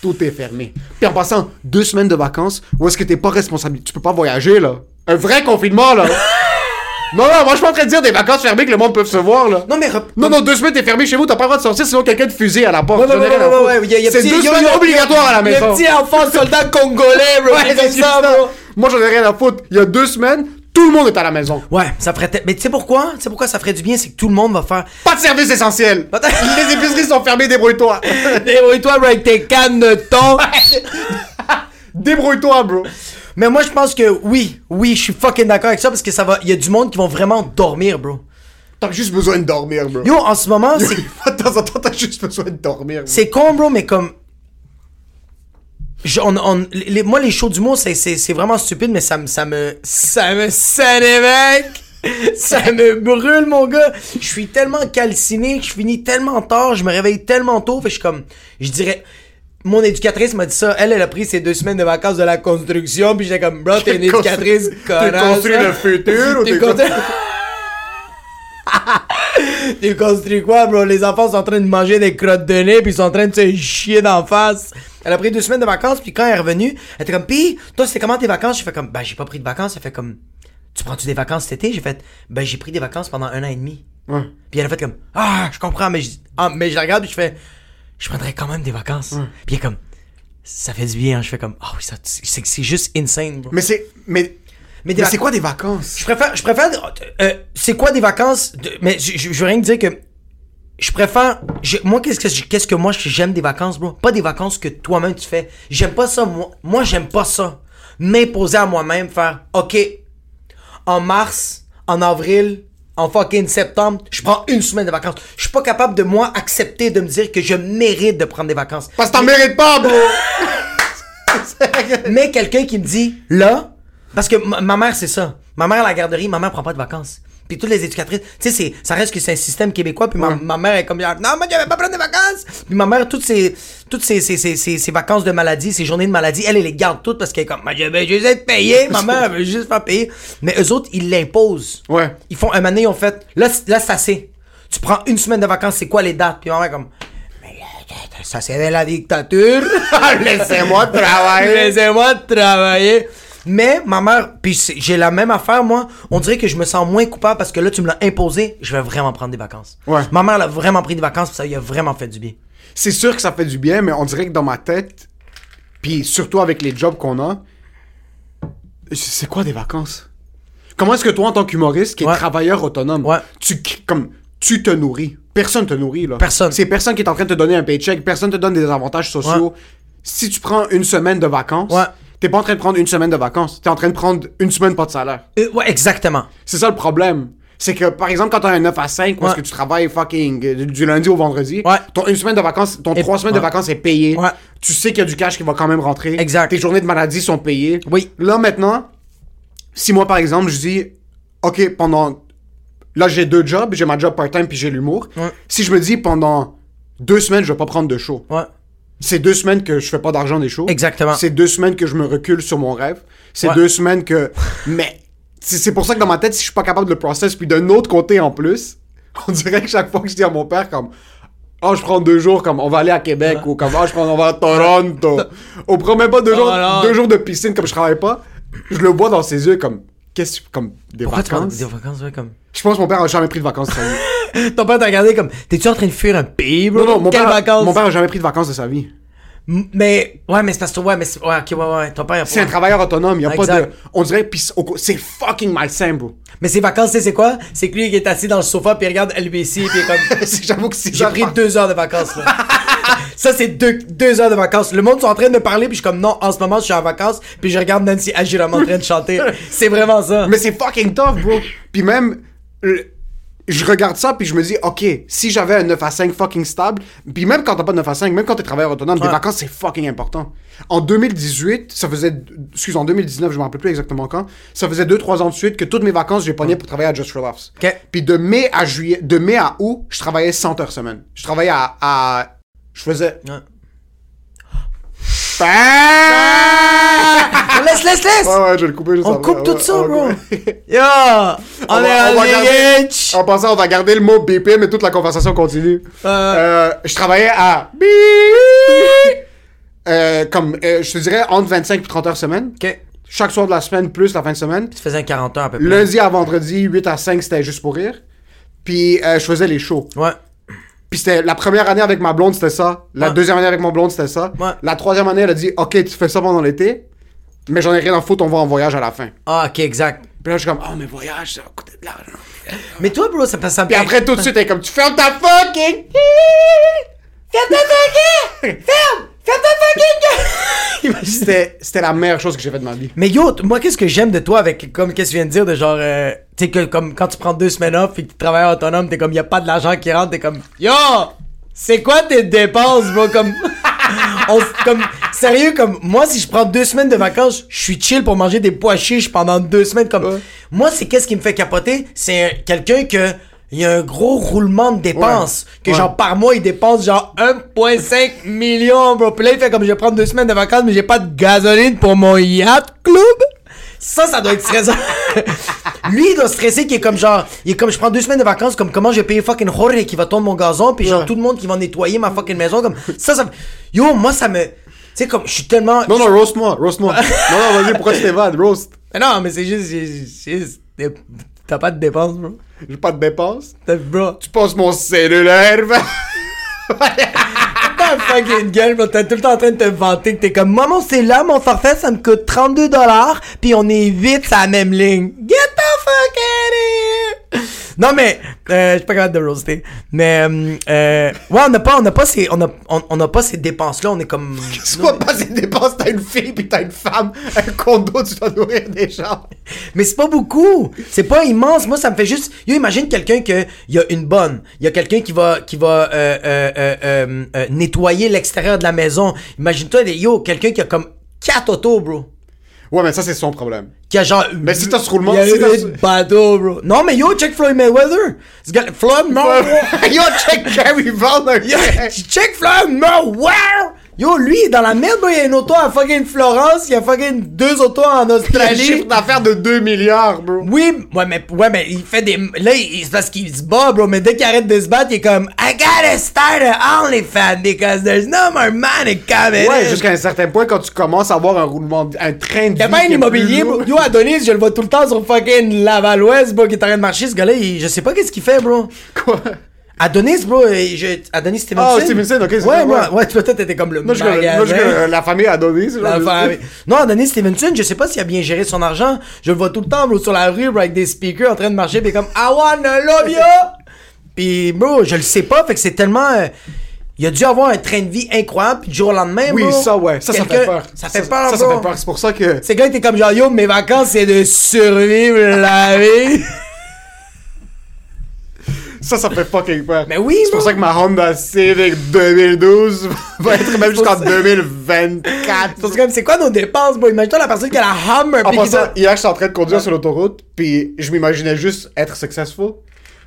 Tout est fermé. Puis en passant, deux semaines de vacances, où est-ce que t'es pas responsable? Tu peux pas voyager, là. Un vrai confinement, là. non, non, moi, je suis pas en train de dire des vacances fermées que le monde peut se voir, là. Non, mais. rep- Non, non, deux semaines, t'es fermé chez vous, t'as pas le droit de sortir, sinon quelqu'un te fusille à la porte. Ouais, ouais, J'en ai rien à ouais, foutre. ouais, il y a- il y a C'est petit- deux il y a- semaines obligatoires à la maison. Le petit enfant soldat congolais, bro. Ouais, c'est c'est ça, ça. bro. Moi, j'en ai rien à foutre. Il y a deux semaines, tout le monde est à la maison. Ouais, ça ferait. te- Mais tu sais pourquoi? Tu sais pourquoi ça ferait du bien? C'est que tout le monde va faire. Pas de service essentiel. Les épiceries sont fermées, débrouille-toi. Débrouille-toi, bro, avec tes cannes de thon. débrouille-toi, bro. Mais moi, je pense que oui, oui, je suis fucking d'accord avec ça parce que ça va. Il y a du monde qui vont vraiment dormir, bro. T'as juste besoin de dormir, bro. Yo, en ce moment, c'est. de temps en temps, t'as juste besoin de dormir. bro. C'est con, bro, mais comme. Je- on- on- les- moi, les shows d'humour, c'est, c'est, c'est vraiment stupide, mais ça me. Ça me. Ça me mec! Ça me brûle, mon gars! Je suis tellement calciné, que je finis tellement tard, je me réveille tellement tôt, fait que je suis comme. Je dirais. Mon éducatrice m'a dit ça. Elle, elle a pris ses deux semaines de vacances de la construction, puis j'étais comme, bro, t'es une T'es éducatrice T'es connasse. construit hein. le futur ou T'es t'es construit- T'es construit quoi, bro? Les enfants sont en train de manger des crottes de nez, puis ils sont en train de se chier d'en face. Elle a pris deux semaines de vacances, puis quand elle est revenue, elle était comme, pis, toi, c'était comment tes vacances? J'ai fait comme, ben, j'ai pas pris de vacances. Elle fait comme, tu prends-tu des vacances cet été? J'ai fait, ben, j'ai pris des vacances pendant un an et demi. Ouais. Puis elle a fait comme, ah, je comprends, mais je, ah, mais je la regarde, puis je fais, je prendrais quand même des vacances. Puis est comme, ça fait du bien, hein. Je fais comme, ah oui, ça, c'est, c'est juste insane, bro. Mais c'est. Mais. Mais c'est quoi des vacances? Je préfère, je préfère. euh, c'est quoi des vacances de- Mais je, je, je veux rien dire que. Je préfère. je- moi, qu'est-ce que, qu'est-ce que moi j'aime des vacances, bro? Pas des vacances que toi-même tu fais. J'aime pas ça, moi. Moi, j'aime pas ça. M'imposer à moi-même, faire. Ok. En mars, en avril, en fucking septembre, je prends une semaine de vacances. Je suis pas capable de moi accepter de me dire que je mérite de prendre des vacances. Parce que t'en mérites pas, bro! Mais quelqu'un qui me dit, là, parce que ma, ma mère, c'est ça. Ma mère à la garderie, ma mère prend pas de vacances. Puis toutes les éducatrices, tu sais, c'est- ça reste que c'est un système québécois. Puis ma, ma mère est comme, non, moi, je vais pas prendre de vacances. Puis ma mère, toutes ses, toutes ses, ses, ses, ses- vacances de maladie, ses journées de maladie, elle, elle les garde toutes parce qu'elle est comme, moi, je vais juste être payé. Ma mère, elle veut juste faire payer. Mais eux autres, ils l'imposent. Ouais. Ils font, un moment donné, ils ont fait, là, là c'est assez. Tu prends une semaine de vacances, c'est quoi les dates? Puis ma mère est comme, ça c'est de la dictature. Laissez-moi travailler. Laissez-moi travailler. Mais ma mère, puis j'ai la même affaire, moi. On dirait que je me sens moins coupable parce que là, tu me l'as imposé. Je vais vraiment prendre des vacances. Ouais. Ma mère, elle a vraiment pris des vacances, puis ça lui a vraiment fait du bien. C'est sûr que ça fait du bien, mais on dirait que dans ma tête, puis surtout avec les jobs qu'on a, c'est quoi des vacances? Comment est-ce que toi, en tant qu'humoriste, qui est Ouais. travailleur autonome, Ouais. tu, comme, tu te nourris? Personne te nourrit, là. Personne. C'est personne qui est en train de te donner un paycheck, personne te donne des avantages sociaux. Si tu prends une semaine de vacances, Ouais. T'es pas en train de prendre une semaine de vacances, t'es en train de prendre une semaine pas de salaire. Euh, ouais, exactement. C'est ça le problème. C'est que, par exemple, quand t'as un 9 à 5, parce Ouais. que tu travailles fucking euh, du- lundi au vendredi, Ouais. ton une semaine de vacances, ton Et- trois semaines de vacances est payé. Ouais. Tu sais qu'il y a du cash qui va quand même rentrer. Exact. Tes journées de maladie sont payées. Oui. Là, maintenant, si moi, par exemple, je dis, OK, pendant. Là, j'ai deux jobs, j'ai ma job part-time puis j'ai l'humour. Ouais. Si je me dis pendant deux semaines, je vais pas prendre de show. Ouais. C'est deux semaines que je fais pas d'argent des shows. Exactement. C'est deux semaines que je me recule sur mon rêve. C'est Ouais. deux semaines que. Mais, c'est pour ça que dans ma tête, si je suis pas capable de le process, puis d'un autre côté en plus, on dirait que chaque fois que je dis à mon père, comme, oh, je prends deux jours, comme, on va aller à Québec, ou comme, oh, je prends, on va à Toronto. on prend même pas deux, jours, non. deux jours de piscine, comme je travaille pas. Je le vois dans ses yeux, comme, qu'est-ce que, comme, des Pourquoi tu vacances? des vacances, ouais, comme. Je pense que mon père a jamais pris de vacances de sa vie. Ton père t'a regardé comme, t'es-tu en train de fuir un pays, bro? non, non, mon Quelles père, vacances? mon père a jamais pris de vacances de sa vie. Mais, ouais, mais c'est parce que, ouais, mais ouais, ok, ouais, ouais, ton père, il C'est un travailleur autonome, y a pas Exact. de, on dirait, pis c'est- fucking malsain, bro. Mais ses vacances, tu sais, c'est quoi? C'est que lui, il est assis dans le sofa, puis il regarde LBC, puis il comme, J'avoue que c'est j'ai pris deux heures de vacances, là. Ça, c'est deux, deux heures de vacances. Le monde sont en train de parler, puis je suis comme, non, en ce moment, je suis en vacances, puis je regarde Nancy Agiram en train de chanter. C'est vraiment ça. Mais c'est fucking tough, bro. Puis même, le- je regarde ça, puis je me dis, OK, si j'avais un 9 à 5 fucking stable, puis même quand t'as pas de 9 à 5, même quand t'es travailleur autonome, des Ouais. vacances, c'est fucking important. En 2018, ça faisait, excuse, en 2019, je me rappelle plus exactement quand, ça faisait 2-3 ans de suite que toutes mes vacances, j'ai pogné pour travailler à Just for Laughs. Ok. Puis de mai à juillet, de mai à août, je travaillais 100 heures semaine. Je travaillais à, à je faisais... Ouais. Ah! laisse, laisse, laisse! Ouais, ouais, je vais le couper juste On coupe tout Ouais, ça, bro. Yo! On, On est va- on en va garder- Ligue. En passant, on va garder le mot BP, mais toute la conversation continue. Euh. Euh, je travaillais à... Euh, comme, euh, je te dirais, entre 25 et 30 heures semaine. Ok. Chaque soir de la semaine, plus la fin de semaine. Tu faisais un 40 heures à peu près. Lundi à vendredi, 8 à 5, c'était juste pour rire. Puis euh, je faisais les shows. Ouais. Puis c'était la première année avec ma blonde, c'était ça. La Ouais. deuxième année avec mon blonde, c'était ça. Ouais. La troisième année, elle a dit, OK, tu fais ça pendant l'été, mais j'en ai rien à foutre, on va en voyage à la fin. Ah, ok, exact. Puis là, je suis comme, oh, mais voyage, ça va coûter de l'argent. Mais toi, bro, ça passe ça me Puis après, tout de suite, elle est comme, tu fermes ta fucking... Ferme ta fucking! Ferme! Ferme ta fucking! C'était c'était la meilleure chose que j'ai faite de ma vie. Mais yo, moi, qu'est-ce que j'aime de toi avec, comme, qu'est-ce que tu viens de dire, de genre, euh, tu sais, que comme quand tu prends deux semaines off et que tu travailles autonome, t'es comme, y a pas de l'argent qui rentre, t'es comme, yo! C'est quoi tes dépenses, bro? Comme, on, comme, sérieux, comme, moi, si je prends deux semaines de vacances, je suis chill pour manger des pois chiches pendant deux semaines, comme, Ouais. moi, c'est qu'est-ce qui me fait capoter? C'est un- quelqu'un que, il y a un gros roulement de dépenses. Ouais. Que Ouais. genre, par mois, il dépense genre 1,5 million, bro. Puis là, il fait comme je vais prendre deux semaines de vacances, mais j'ai pas de gasoline pour mon yacht club. Ça, ça doit être stressant. Lui, il doit stresser, qui est comme genre, il est comme je prends deux semaines de vacances, comme comment je vais payer fucking Jorge qui va tondre mon gazon, puis genre Ouais. tout le monde qui va nettoyer ma fucking maison, comme ça, ça. Yo, moi, ça me. Tu sais, comme je suis tellement. Non, non, roast-moi, roast-moi. non, non, vas-y, pourquoi tu t'évades, roast? Mais non, mais c'est juste. juste T'as pas de dépenses, bro. J'ai pas de dépenses. T'as- Bro. Tu passes mon cellulaire, ta fucking gueule. T'es tout le temps en train de te vanter que t'es comme, moi, mon c'est là, mon forfait, ça me coûte 32 dollars, puis on est vite sur la même ligne. Get the fuck out of here! Non, mais, euh, je suis pas capable de roaster. Mais, euh, euh, ouais, on n'a pas, on a pas ces, on a, on, on a pas ces dépenses-là, on est comme. Soit pas ces dépenses, t'as une fille pis t'as une femme, un condo, tu dois nourrir des gens. Mais c'est pas beaucoup. C'est pas immense. Moi, ça me fait juste. Yo, imagine quelqu'un que il y a une bonne. Il y a quelqu'un qui va qui va euh, euh, euh, nettoyer l'extérieur de la maison. Imagine-toi, des- yo, quelqu'un qui a comme quatre autos, bro. Ouais, mais ça, c'est son problème. Qui a genre. Mais si t'as ce roulement- il y a si bro. Non, mais yo, check Floyd Mayweather. Floyd Mayweather. Yo, check Gary Vaynerchuk. Check Floyd Mayweather. Yo, lui, il est dans la merde, bro. Il y a une auto à fucking Florence. Il y a fucking deux autos en Il a un Australie. chiffre d'affaires de 2 milliards, bro. Oui, ouais, mais, ouais, mais il fait des. Là, il- c'est parce qu'il se bat, bro. Mais dès qu'il arrête de se battre, il est comme I gotta start a OnlyFans because there's no more money coming. Ouais, jusqu'à un certain point, quand tu commences à avoir un roulement, un train de Il y a vie pas un immobilier, bro. Yo, Adonis, je le vois tout le temps sur fucking Laval-Ouest, bro, qui est en train de marcher. Ce gars-là, je sais pas qu'est-ce qu'il fait, bro. Quoi? Adonis, bro, je- Adonis Stevenson. Ah, Stevenson, ok, c'est Ouais, moi, ouais. ouais, toi, t'étais comme le Moi, magasin. moi, je connais la famille Adonis. La famille. Non, Adonis Stevenson, je sais pas s'il a bien géré son argent. Je le vois tout le temps, bro, sur la rue, bro, avec des speakers en train de marcher, pis comme I wanna love you! Pis, bro, je le sais pas, fait que c'est tellement. euh, il a dû avoir un train de vie incroyable, pis du jour au lendemain, Oui, bro, ça, ouais. Ça, ça fait peur. Ça fait peur, Ça, ça bro. fait peur. C'est pour ça que. C'est quand t'es comme genre, yo, mes vacances, c'est de survivre la vie. Ça, ça fait fucking peur. Mais oui, C'est pour ça que ma Honda Civic 2012 va être même jusqu'en 2024. C'est comme, c'est quoi nos dépenses, bro? Imagine-toi la personne qui a la Hummer, En passant, hier, j'étais en train de conduire sur l'autoroute, puis je m'imaginais juste être successful.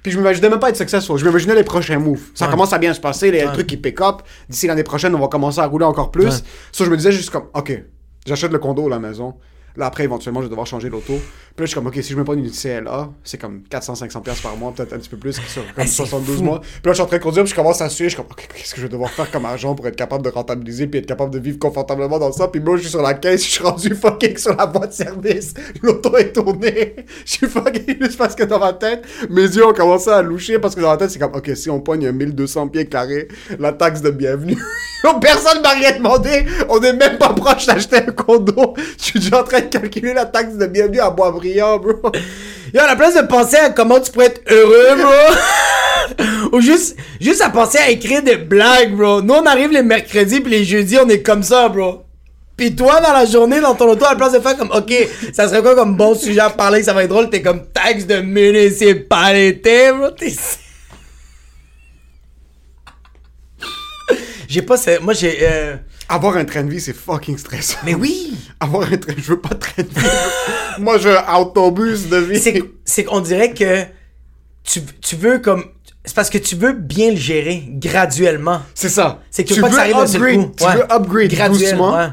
Puis je m'imaginais même pas être successful, je m'imaginais les prochains moves. Ça Ouais. commence à bien se passer, les trucs qui pick up. D'ici l'année prochaine, on va commencer à rouler encore plus. Ouais. Ça, je me disais juste comme, ok, j'achète le condo la maison. Là, après, éventuellement, je vais devoir changer l'auto. Puis là, je suis comme, ok, si je me prends une CLA, c'est comme 400-500$ piastres par mois, peut-être un petit peu plus, sur comme Ah, c'est 72 fou. mois. Puis là, je suis en train de conduire, puis je commence à suer. Je suis comme, ok, qu'est-ce que je vais devoir faire comme argent pour être capable de rentabiliser, puis être capable de vivre confortablement dans ça? Puis moi, je suis sur la caisse, je suis rendu fucking sur la voie de service. L'auto est tournée. Je suis fucking juste parce que dans ma tête, mes yeux ont commencé à loucher parce que dans ma tête, c'est comme, ok, si on pogne un 1200 pieds carrés, la taxe de bienvenue. Personne m'a rien demandé. On est même pas proche d'acheter un condo. Je suis déjà en train de calculer la taxe de bienvenue à Boisbriand, bro. Yo, à la place de penser à comment tu pourrais être heureux, bro. Ou juste, juste à penser à écrire des blagues, bro. Nous, on arrive les mercredis puis les jeudis, on est comme ça, bro. Pis toi, dans la journée, dans ton auto, à la place de faire comme, ok, ça serait quoi comme bon sujet à parler, ça va être drôle, t'es comme taxe de municipalité, bro. T'es... J'ai pas, moi j'ai, euh... Avoir un train de vie, c'est fucking stressant. mais oui. Avoir un train, je veux pas de train de vie. Moi, je veux un autobus de vie. c'est qu'on dirait que tu, tu veux comme c'est parce que tu veux bien le gérer graduellement. C'est ça. C'est que tu tu veux pas que ça veux arrive upgrade, tu Ouais. veux upgrade Graduel, doucement. ouais.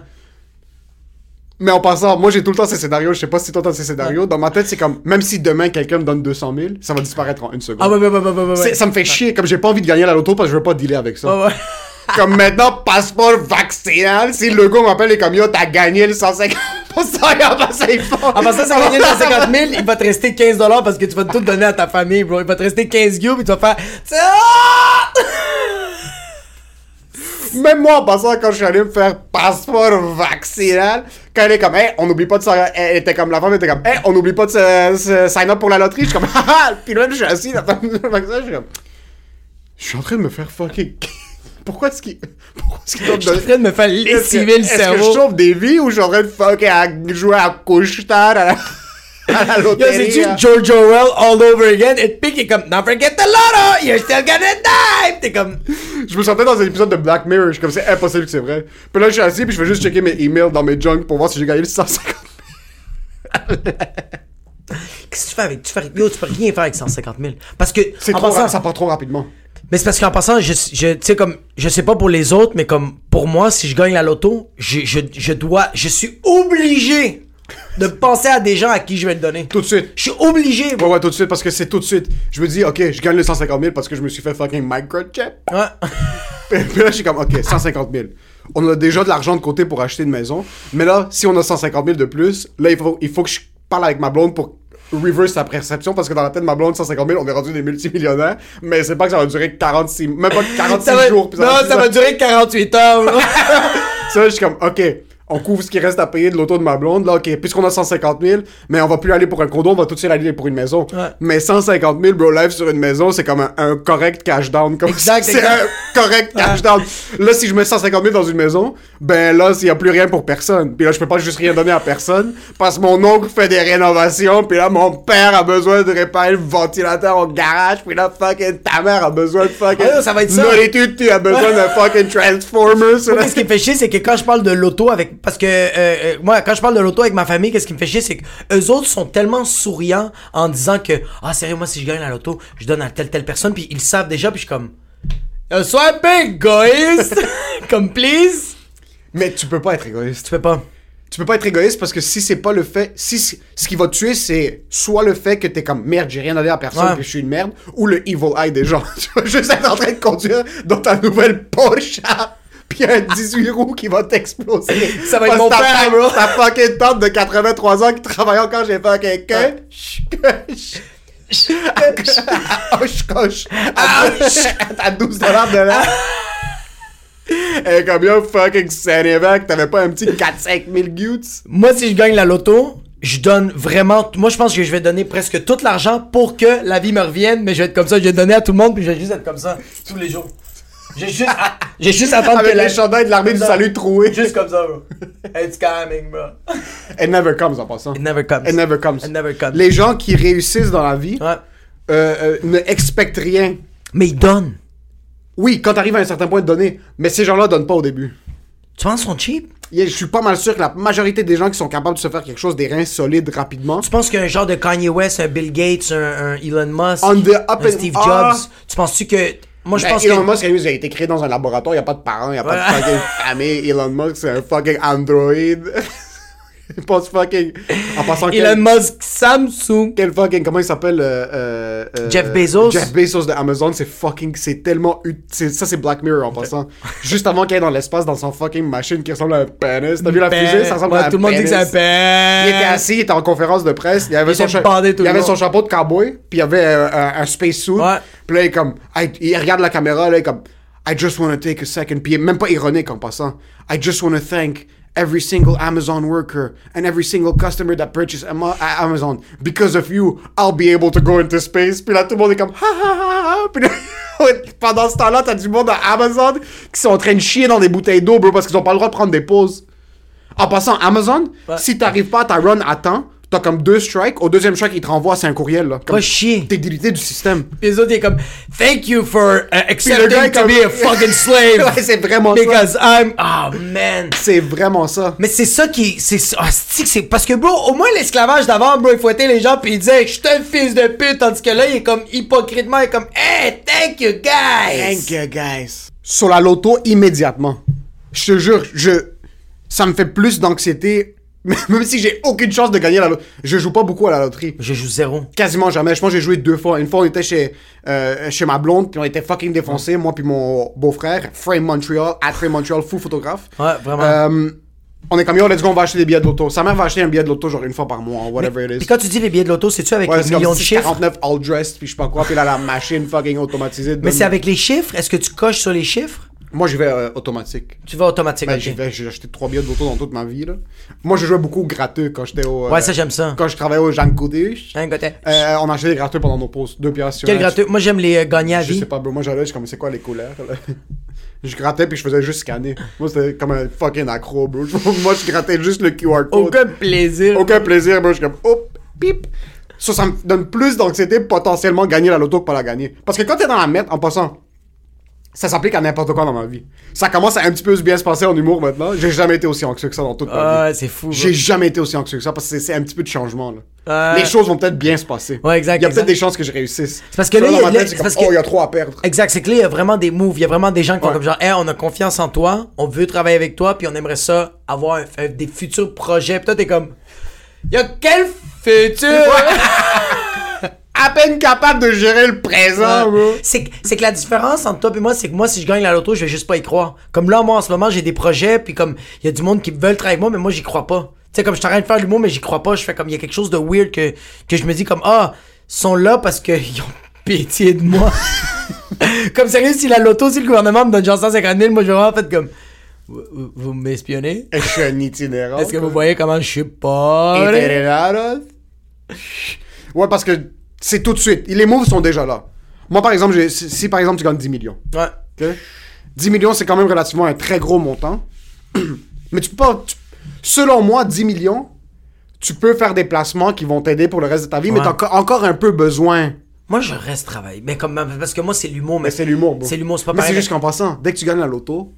Mais en passant, moi j'ai tout le temps ces scénarios, je sais pas si toi t'as ces scénarios. Dans ma tête, c'est comme, même si demain quelqu'un me donne 200 000, ça va disparaître en une seconde. Ah ouais ouais ouais ouais ouais. ouais. Ça me fait chier, comme j'ai pas envie de gagner à la loto parce que je veux pas dealer avec ça. Comme maintenant, passeport vaccinal, si le gars m'appelle et comme yo, t'as gagné le 150%, et en passant, ils font. En passant, ça va gagner 150 000, il va te rester 15 dollars parce que tu vas tout donner à ta famille, bro. Il va te rester 15 gueux, puis tu vas faire. Ah! Même moi, en passant, quand je suis allé me faire passeport vaccinal, quand elle est comme, hey, on n'oublie pas de se... Elle était comme, la femme était comme, hey, on n'oublie pas de se, se sign up pour la loterie. Je suis comme, haha, puis là, je suis assis, la femme je suis comme, je suis en train de me faire fucking. Pourquoi est-ce qu'il. Pourquoi est-ce qu'il Je suis en train de me faire lessiver le est-ce que je cerveau. sauve des vies ou train de fucking à jouer à couche-tard à la, c'est-tu? George Orwell all over again? Et il est comme, don't forget the lotto! You're still gonna die! T'es comme, Je me sentais dans un épisode de Black Mirror. Je suis comme, c'est impossible que c'est vrai. Puis là, je suis assis, puis je vais juste checker mes emails dans mes junk pour voir si j'ai gagné le 150 qu'est-ce que tu fais avec, tu fais, yo, tu peux rien faire avec 150 000. Parce que, C'est trop passant- ça part trop rapidement. Mais c'est parce qu'en passant, je, je tu sais, comme, je sais pas pour les autres, mais comme, pour moi, si je gagne la loto, je, je, je dois, je suis obligé de penser à des gens à qui je vais le donner. Tout de suite. Je suis obligé, Ouais, ouais, tout de suite, parce que c'est tout de suite. Je me dis, ok, je gagne le 150 000 parce que je me suis fait fucking microchip. Ouais. Puis puis là, je suis comme, ok, 150 000. On a déjà de l'argent de côté pour acheter une maison. Mais là, si on a 150 000 de plus, là, il faut, il faut que je parle avec ma blonde pour reverse sa perception parce que dans la tête de ma blonde, 150 000, on est rendu des multimillionnaires. Mais c'est pas que ça va durer 46, même pas 46 Ça va- jours. puis non, va- ça va durer 48 heures. Ça, je suis comme, ok, on couvre ce qui reste à payer de l'auto de ma blonde. Là, ok, puisqu'on a 150 000, mais on va plus aller pour un condo, on va tout de suite aller pour une maison. Ouais. Mais 150 000, bro, live sur une maison, c'est comme un, un correct cash down. Comme Exact, c'est un correct cash down. Là, si je mets 150 000 dans une maison, ben là, s'il y a plus rien pour personne. Puis là, je peux pas juste rien donner à personne parce que mon oncle fait des rénovations. Puis là, mon père a besoin de réparer le ventilateur au garage. Puis là, fucking ta mère a besoin de fucking. Ah, ça va être ça. Nourriture, tu as besoin d'un fucking transformer. sur la- Moi, ce qui me fait chier, c'est que quand je parle de l'auto avec. Parce que, euh, euh, moi, quand je parle de l'auto avec ma famille, qu'est-ce qui me fait chier, c'est que eux autres sont tellement souriants en disant que, ah, sérieux, moi, si je gagne la loto, je donne à telle, telle personne, puis ils le savent déjà, puis je suis comme. Euh, sois un peu égoïste! comme, please! Mais tu peux pas être égoïste. Tu peux pas. Tu peux pas être égoïste parce que si c'est pas le fait, si ce qui va te tuer c'est soit le fait que t'es comme merde, j'ai rien donné à personne, Ouais. puis je suis une merde, ou le evil eye des gens. tu vas juste être en train de conduire dans ta nouvelle Porsche, puis un 18 roues qui va t'exploser. Ça va être mon père, bro. Ta fucking tante de 83 ans qui travaille encore, j'ai fait quelqu'un. Hoche, coche. À 12 dollars de l'heure. Et comme yo, fucking Saint-Évac, t'avais pas un petit 4-5 000 gouttes? Moi, si je gagne la loto, je donne vraiment. Moi, je pense que je vais donner presque tout l'argent pour que la vie me revienne, mais je vais être comme ça, je vais donner à tout le monde, puis je vais juste être comme ça tous les jours. J'ai juste, à- j'ai juste à attendre Avec que la... les chandails de l'armée du salut troués. Juste comme ça, bro. It's coming, bro. It never comes en passant. It never comes. It never comes. It never comes. Les gens qui réussissent dans la vie Ouais. euh, euh, ne expectent rien. Mais ils donnent. Oui, quand t'arrives à un certain point de donner, mais ces gens-là donnent pas au début. Tu penses qu'ils sont cheap? Je suis pas mal sûr que la majorité des gens qui sont capables de se faire quelque chose des reins solides rapidement, Tu penses qu'un genre de Kanye West, un Bill Gates, un, un Elon Musk, On the up un Steve Ah. Jobs, tu penses-tu que... Moi, je Ben, pense Elon que... Musk, il a été créé dans un laboratoire, il n'y a pas de parents, il n'y a pas de fucking famille. Elon Musk, c'est un fucking android. Pense fucking. En passant Elon quel, Musk, Samsung. quel fucking. Comment il s'appelle euh, euh, euh, Jeff Bezos. Jeff Bezos de Amazon, c'est fucking. C'est tellement. Ça, c'est Black Mirror en passant. Juste avant qu'il aille dans l'espace dans son fucking machine qui ressemble à un pénis. T'as vu la fusée? Ça ressemble Ouais, à un Tout le monde dit que c'est un pénis. Il était assis, il était en conférence de presse, il avait, Il son, cha- il avait son chapeau de cowboy, puis il avait euh, un, un space suit. Ouais. Puis là, il comme, il regarde la caméra, là, il est comme, I just want to take a second. Puis il est même pas ironique en passant. I just want to thank every single Amazon worker and every single customer that purchased Ama- Amazon. Because of you, I'll be able to go into space. Puis là, tout le monde est comme, ha ha ha ha. Puis là, pendant ce temps-là, t'as du monde à Amazon qui sont en train de chier dans des bouteilles d'eau, bro, parce qu'ils ont pas le droit de prendre des pauses. En passant, Amazon, si t'arrives pas à ta run à temps, t'as comme deux strikes. Au deuxième strike, ils te renvoient, c'est un courriel, là. Comme Va chier. T'es délité du système. Puis les autres, il est comme, thank you for uh, accepting gars to comme- be a fucking slave. Ouais, c'est vraiment ça. Because I'm. Oh man. C'est vraiment ça. Mais c'est ça qui. C'est ah, c'est. Parce que, bro, au moins l'esclavage d'avant, bro, il fouettait les gens, puis il disait, je suis un fils de pute. Tandis que là, il est comme hypocritement, il est comme, hey, thank you, guys. Thank you, guys. Sur la loto, immédiatement. Je te jure, je... ça me fait plus d'anxiété. Même si j'ai aucune chance de gagner la loterie. Je joue pas beaucoup à la loterie. Je joue zéro. Quasiment jamais. Je pense que j'ai joué deux fois. Une fois, on était chez, euh, chez ma blonde, puis on était fucking défoncés, moi puis mon beau-frère, Frame Montreal, at Frame Montreal, fou photographe. Ouais, vraiment. Euh, on est comme, yo, let's go, on va acheter des billets de loto. Sa mère va acheter un billet de loto, genre une fois par mois, whatever it Puis is. quand tu dis les billets de l'auto, c'est-tu avec Ouais, les c'est comme millions de chiffres? 49 all dressed, puis je sais pas quoi, puis là, la machine fucking automatisée. Mais c'est avec les chiffres? Est-ce que tu coches sur les chiffres? Moi, j'y vais euh, automatique. Tu vas automatique, Ben, ok. j'y vais, j'ai acheté trois billets de loto dans toute ma vie, là. Moi, je jouais beaucoup au gratteux quand j'étais au. euh, Ouais, ça, j'aime ça. Quand je travaillais au Jean. Hein. Euh, on achetait des gratteux pendant nos pauses. Deux piastres sur Quel un. gratteux? Moi, j'aime les euh, gagnants à Je vie. sais pas, bro. Moi, j'allais, je comme, c'est quoi les couleurs, là? Je grattais puis je faisais juste scanner. Moi, c'était comme un fucking accro, bro. Moi, je grattais juste le QR code. Aucun plaisir. Aucun plaisir, bro. Je suis comme, hop, pip. Ça, ça me donne plus d'anxiété potentiellement gagner la loto que pas la gagner. Parce que quand t'es dans la merde, en passant, ça s'applique à n'importe quoi dans ma vie. Ça commence à un petit peu bien se passer en humour maintenant. J'ai jamais été aussi anxieux que ça dans toute ma vie. c'est fou. J'ai jamais été aussi anxieux que ça parce que c'est- un petit peu de changement, là. Les choses vont peut-être bien se passer. Ouais, exact, Il y a peut-être des chances que je réussisse. C'est parce que là, il y a- il trop à perdre. Exact, c'est que là, il y a vraiment des moves. Il y a vraiment des gens qui sont Ouais. comme genre, hey, on a confiance en toi, on veut travailler avec toi, puis on aimerait ça avoir des futurs projets. Puis toi, t'es comme, y a quel futur? À peine capable de gérer le présent, bro. C'est que- la différence entre toi et moi, c'est que moi, si je gagne la loto, je vais juste pas y croire. Comme là, moi, en ce moment, j'ai des projets, puis comme, il y a du monde qui veulent travailler avec moi, mais moi, j'y crois pas. Tu sais, comme je suis en train de faire l'humour, mais j'y crois pas. Je fais comme, il y a quelque chose de weird que, que je me dis comme, ah, ils sont là parce qu'ils ont pitié de moi. comme sérieux, si la loto, si le gouvernement me donne genre 150 000, moi, je vais vraiment fait comme, vous, vous- vous m'espionnez? Je suis un itinérant. Est-ce que vous voyez comment je suis pas? Itinérant. Ouais, parce que c'est tout de suite. Les moves sont déjà là. Moi, par exemple, j'ai- si, si, par exemple tu gagnes 10 millions, Ouais. ok? 10 millions, c'est quand même relativement un très gros montant. Mais tu peux pas. tu- selon moi, 10 millions, tu peux faire des placements qui vont t'aider pour le reste de ta vie, mais Ouais. t'as encore- encore un peu besoin. Moi, je reste travailler. Mais comme, parce que moi, c'est l'humour, mais Mais c'est l'humour, bro. C'est l'humour, c'est pas Mais c'est pareil. juste qu'en passant, dès que tu gagnes la loto,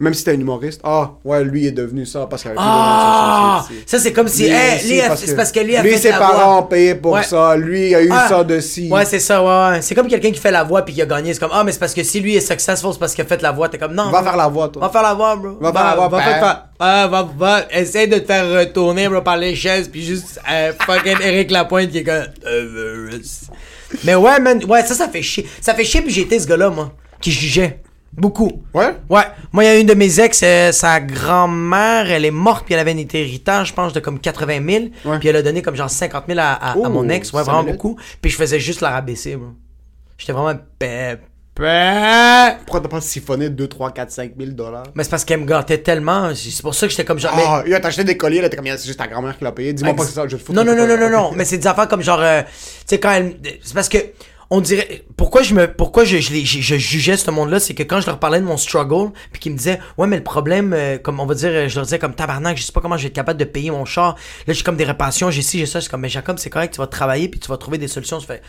même si t'es un humoriste, ah, ouais, lui est devenu ça parce Ah! les réseaux sociaux, Ça, c'est comme si, hey, lui, a- parce c'est que- parce que lui a lui, fait ses la parents voix. ont payé pour Ouais. ça, lui a eu Ah! ça de ci. Ouais, c'est ça, ouais, ouais. C'est comme quelqu'un qui fait la voix puis qui a gagné. C'est comme, ah, mais c'est parce que si lui est successful, c'est parce qu'il a fait la voix. T'es comme, non. Va faire la voix, toi. Va faire la voix, bro. Va faire la voix, Va, père. faire- ah, va, va, essaye de te faire retourner, bro, par les chaises puis juste, euh, fucking Eric Lapointe qui est comme, mais ouais, man, ouais, ça, ça fait chier. Ça fait chier puis été ce gars-là, moi, qui jugeait. Beaucoup. Ouais? Ouais. Moi, il y a une de mes ex, euh, sa grand-mère, elle est morte, puis elle avait un héritage, je pense, de comme 80 000. Ouais. Puis elle a donné comme genre 50 000 à, à- à mon ex. Ouais, vraiment beaucoup. Puis je faisais juste la rabaisser, bro. J'étais vraiment. Pourquoi t'as pas siphonné 2, 3, 4, 5 000 dollars? Mais c'est parce qu'elle me gâtait tellement. C'est pour ça que j'étais comme genre. mais- Ah, il a acheté des colliers, là, t'es comme, c'est juste ta grand-mère qui l'a payé. Dis-moi pas que c'est ça, je te foutre Non, non, non, non, non, non. Mais c'est des affaires comme genre. euh, tu sais, quand elle. C'est parce que. On dirait. Pourquoi je me. Pourquoi je, je, je, je jugeais ce monde-là, c'est que quand je leur parlais de mon struggle, puis qu'ils me disaient, ouais, mais le problème, euh, comme on va dire, euh, je leur disais comme tabarnak, je sais pas comment je vais être capable de payer mon char. Là, j'ai comme des réparations, j'ai ci, j'ai ça. C'est comme, mais Jacob, c'est correct, tu vas travailler, puis tu vas trouver des solutions. Je fais.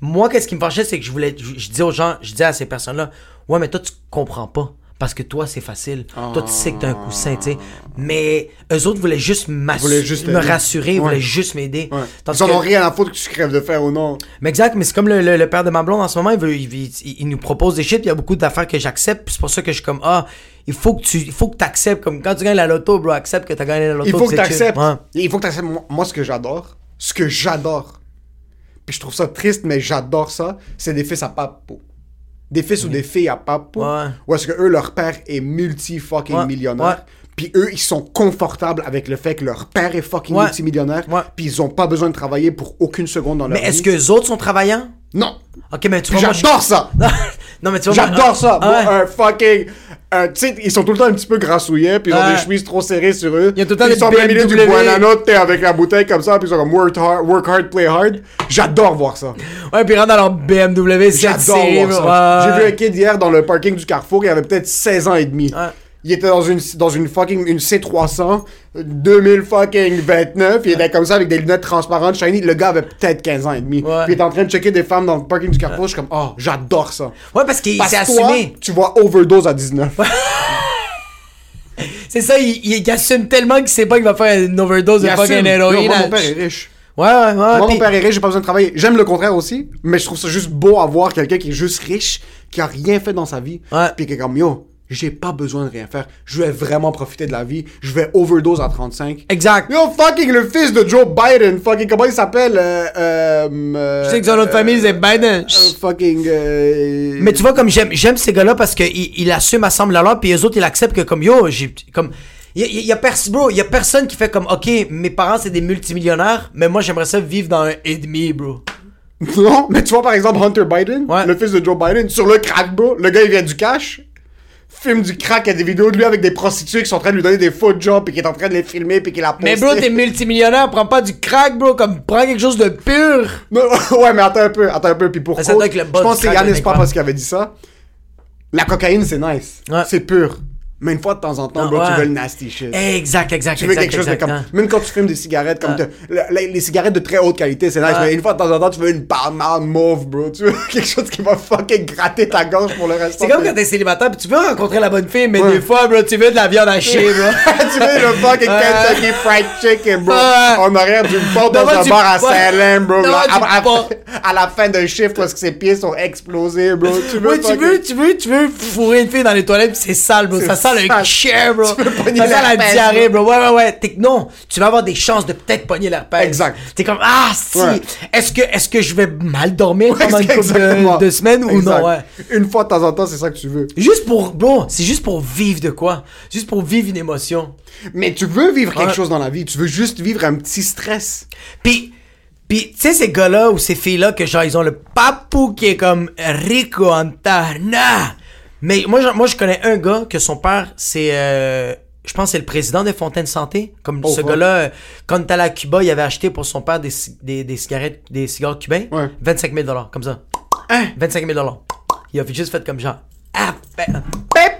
Moi, qu'est-ce qui me fâchait, c'est que je voulais. Je, je disais aux gens, je disais à ces personnes-là, ouais, mais toi, tu comprends pas. Parce que toi, c'est facile. Toi, tu sais que t'as un coussin, tu sais. Mais eux autres voulaient juste, Voulaient juste me rassurer, ils Ouais. voulaient juste m'aider. Ouais. Ils en que- ont rien à foutre que tu crèves de fer ou non. mais exact, mais c'est comme le, le- le père de ma blonde en ce moment, il, veut, il, il- il nous propose des shit, il y a beaucoup d'affaires que j'accepte, c'est pour ça que je suis comme, ah, il faut que tu il faut que t'acceptes comme quand tu gagnes la loto bro accepte que t'as gagné la loto Il faut que c'est tu chill. acceptes. Ouais. Il faut que tu acceptes. Moi, ce que j'adore, ce que j'adore, puis je trouve ça triste, mais j'adore ça, c'est des fils à papo. Des fils ou des filles à papo. Ouais. Où est-ce que eux, leur père est multi-fucking millionnaire. Puis eux, ils sont confortables avec le fait que leur père est fucking Ouais. multimillionnaire. Puis ils ont pas besoin de travailler pour aucune seconde dans leur mais est-ce vie. que les autres sont travaillants? Non. ok mais tu vois je- J'adore ça. non mais tu vois J'adore ça. Ah Moi, un fucking. tu sais, ils sont tout le temps un petit peu grassouillets, puis ils ont des chemises trop serrées sur eux. Il y a tout le temps Ils sont au milieu du BMW. Buonanotte avec la bouteille comme ça, puis ils sont comme work hard, work hard play hard. J'adore voir ça. ouais puis ils rentrent dans leur BMW 7 J'adore voir ça. J'ai vu un kid hier dans le parking du Carrefour, il avait peut-être 16 ans et demi. Ouais. Il était dans une, dans une fucking une C300 2000 fucking 29, il était comme ça avec des lunettes transparentes shiny. Le gars avait peut-être 15 ans et demi. Ouais. Puis il était en train de checker des femmes dans le parking du Carrefour, je suis comme oh, j'adore ça. ouais parce qu'il s'est assumé tu vois overdose à 19. c'est ça il, il, il assume tellement qu'il sait pas qu'il va faire une overdose de Il fucking assume. héroïne moi, mon père est riche. ouais ouais ouais Moi, mon père est riche, j'ai pas besoin de travailler. J'aime le contraire aussi, mais je trouve ça juste beau à voir quelqu'un qui est juste riche, qui a rien fait dans sa vie, Ouais. puis qui est comme yo, j'ai pas besoin de rien faire. Je vais vraiment profiter de la vie. Je vais overdose à 35. exact Yo, fucking le fils de Joe Biden, fucking comment il s'appelle euh, euh, euh, je sais que son autre famille c'est Biden euh, fucking. euh, Mais tu vois, comme j'aime, j'aime ces gars-là parce qu'ils il assument à semble alors, puis les autres, ils acceptent que comme yo, j'ai comme. Il y, a- y a pers- bro, y a personne qui fait comme, ok, mes parents c'est des multimillionnaires, mais moi j'aimerais ça vivre dans un et demi, bro. Non, mais tu vois par exemple Hunter Biden, Ouais. le fils de Joe Biden, sur le crack, bro. Le gars il vient du cash, filme du crack, il y a des vidéos de lui avec des prostituées qui sont en train de lui donner des faux jobs et qui est en train de les filmer puis qui la Mais bro, t'es multimillionnaire, prends pas du crack, bro, comme prends quelque chose de pur. Non, ouais, mais attends un peu, attends un peu, puis pour Ça cause, doit être le je pense que c'est Yannis mec, Papas ouais. qui avait dit ça. La cocaïne, c'est nice. Ouais. C'est pur. Mais une fois de temps en temps, Ah, bro, tu ouais. veux le nasty shit. Exact, exact, Tu veux exact, quelque chose de exact, comme. hein. Même quand tu fumes des cigarettes, comme. Ah. te- les cigarettes de très haute qualité, c'est nice. Ah. Mais une fois de temps en temps, tu veux une palmade mauve, bro. Tu veux quelque chose qui va fucking gratter ta gorge pour le reste C'est comme quand t'es célibataire, puis tu veux rencontrer la bonne fille, mais Ouais. des fois, bro, tu veux de la viande hachée, bro. tu veux le fucking Kentucky Fried Chicken, bro. En arrière d'une porte dans un bar à. Saint-Lin, bro. À, la fin d'un chiffre parce que ses pieds sont explosés, bro. Tu veux tu veux, tu veux, tu veux fourrer une fille dans les toilettes, pis c'est sale, bro. Ça le sale. chair, bro. Tu veux pogner Ça la diarrhée, bro. Ouais, ouais, ouais. T'es- non, tu vas avoir des chances de peut-être pogner l'herpès. Exact. T'es comme, ah, si. Ouais. Est-ce que, est-ce que je vais mal dormir pendant une couple de, de semaines ou non, ouais. Une fois de temps en temps, c'est ça que tu veux. Juste pour, bro, c'est juste pour vivre de quoi? Juste pour vivre une émotion. Mais tu veux vivre quelque Ouais. chose dans la vie. Tu veux juste vivre un petit stress. Pis, pis, tu sais, ces gars-là ou ces filles-là que genre, ils ont le papou qui est comme rico antana. Mais moi, je- moi, je connais un gars que son père, c'est, euh, je pense que c'est le président des Fontaines Santé. Comme Oh, ce gars-là, quand allé à Cuba, il avait acheté pour son père des, des, des cigarettes, des cigares cubains. Ouais. 25 000 comme ça. Hein? 25 000 Il a juste fait comme genre, ah, ben,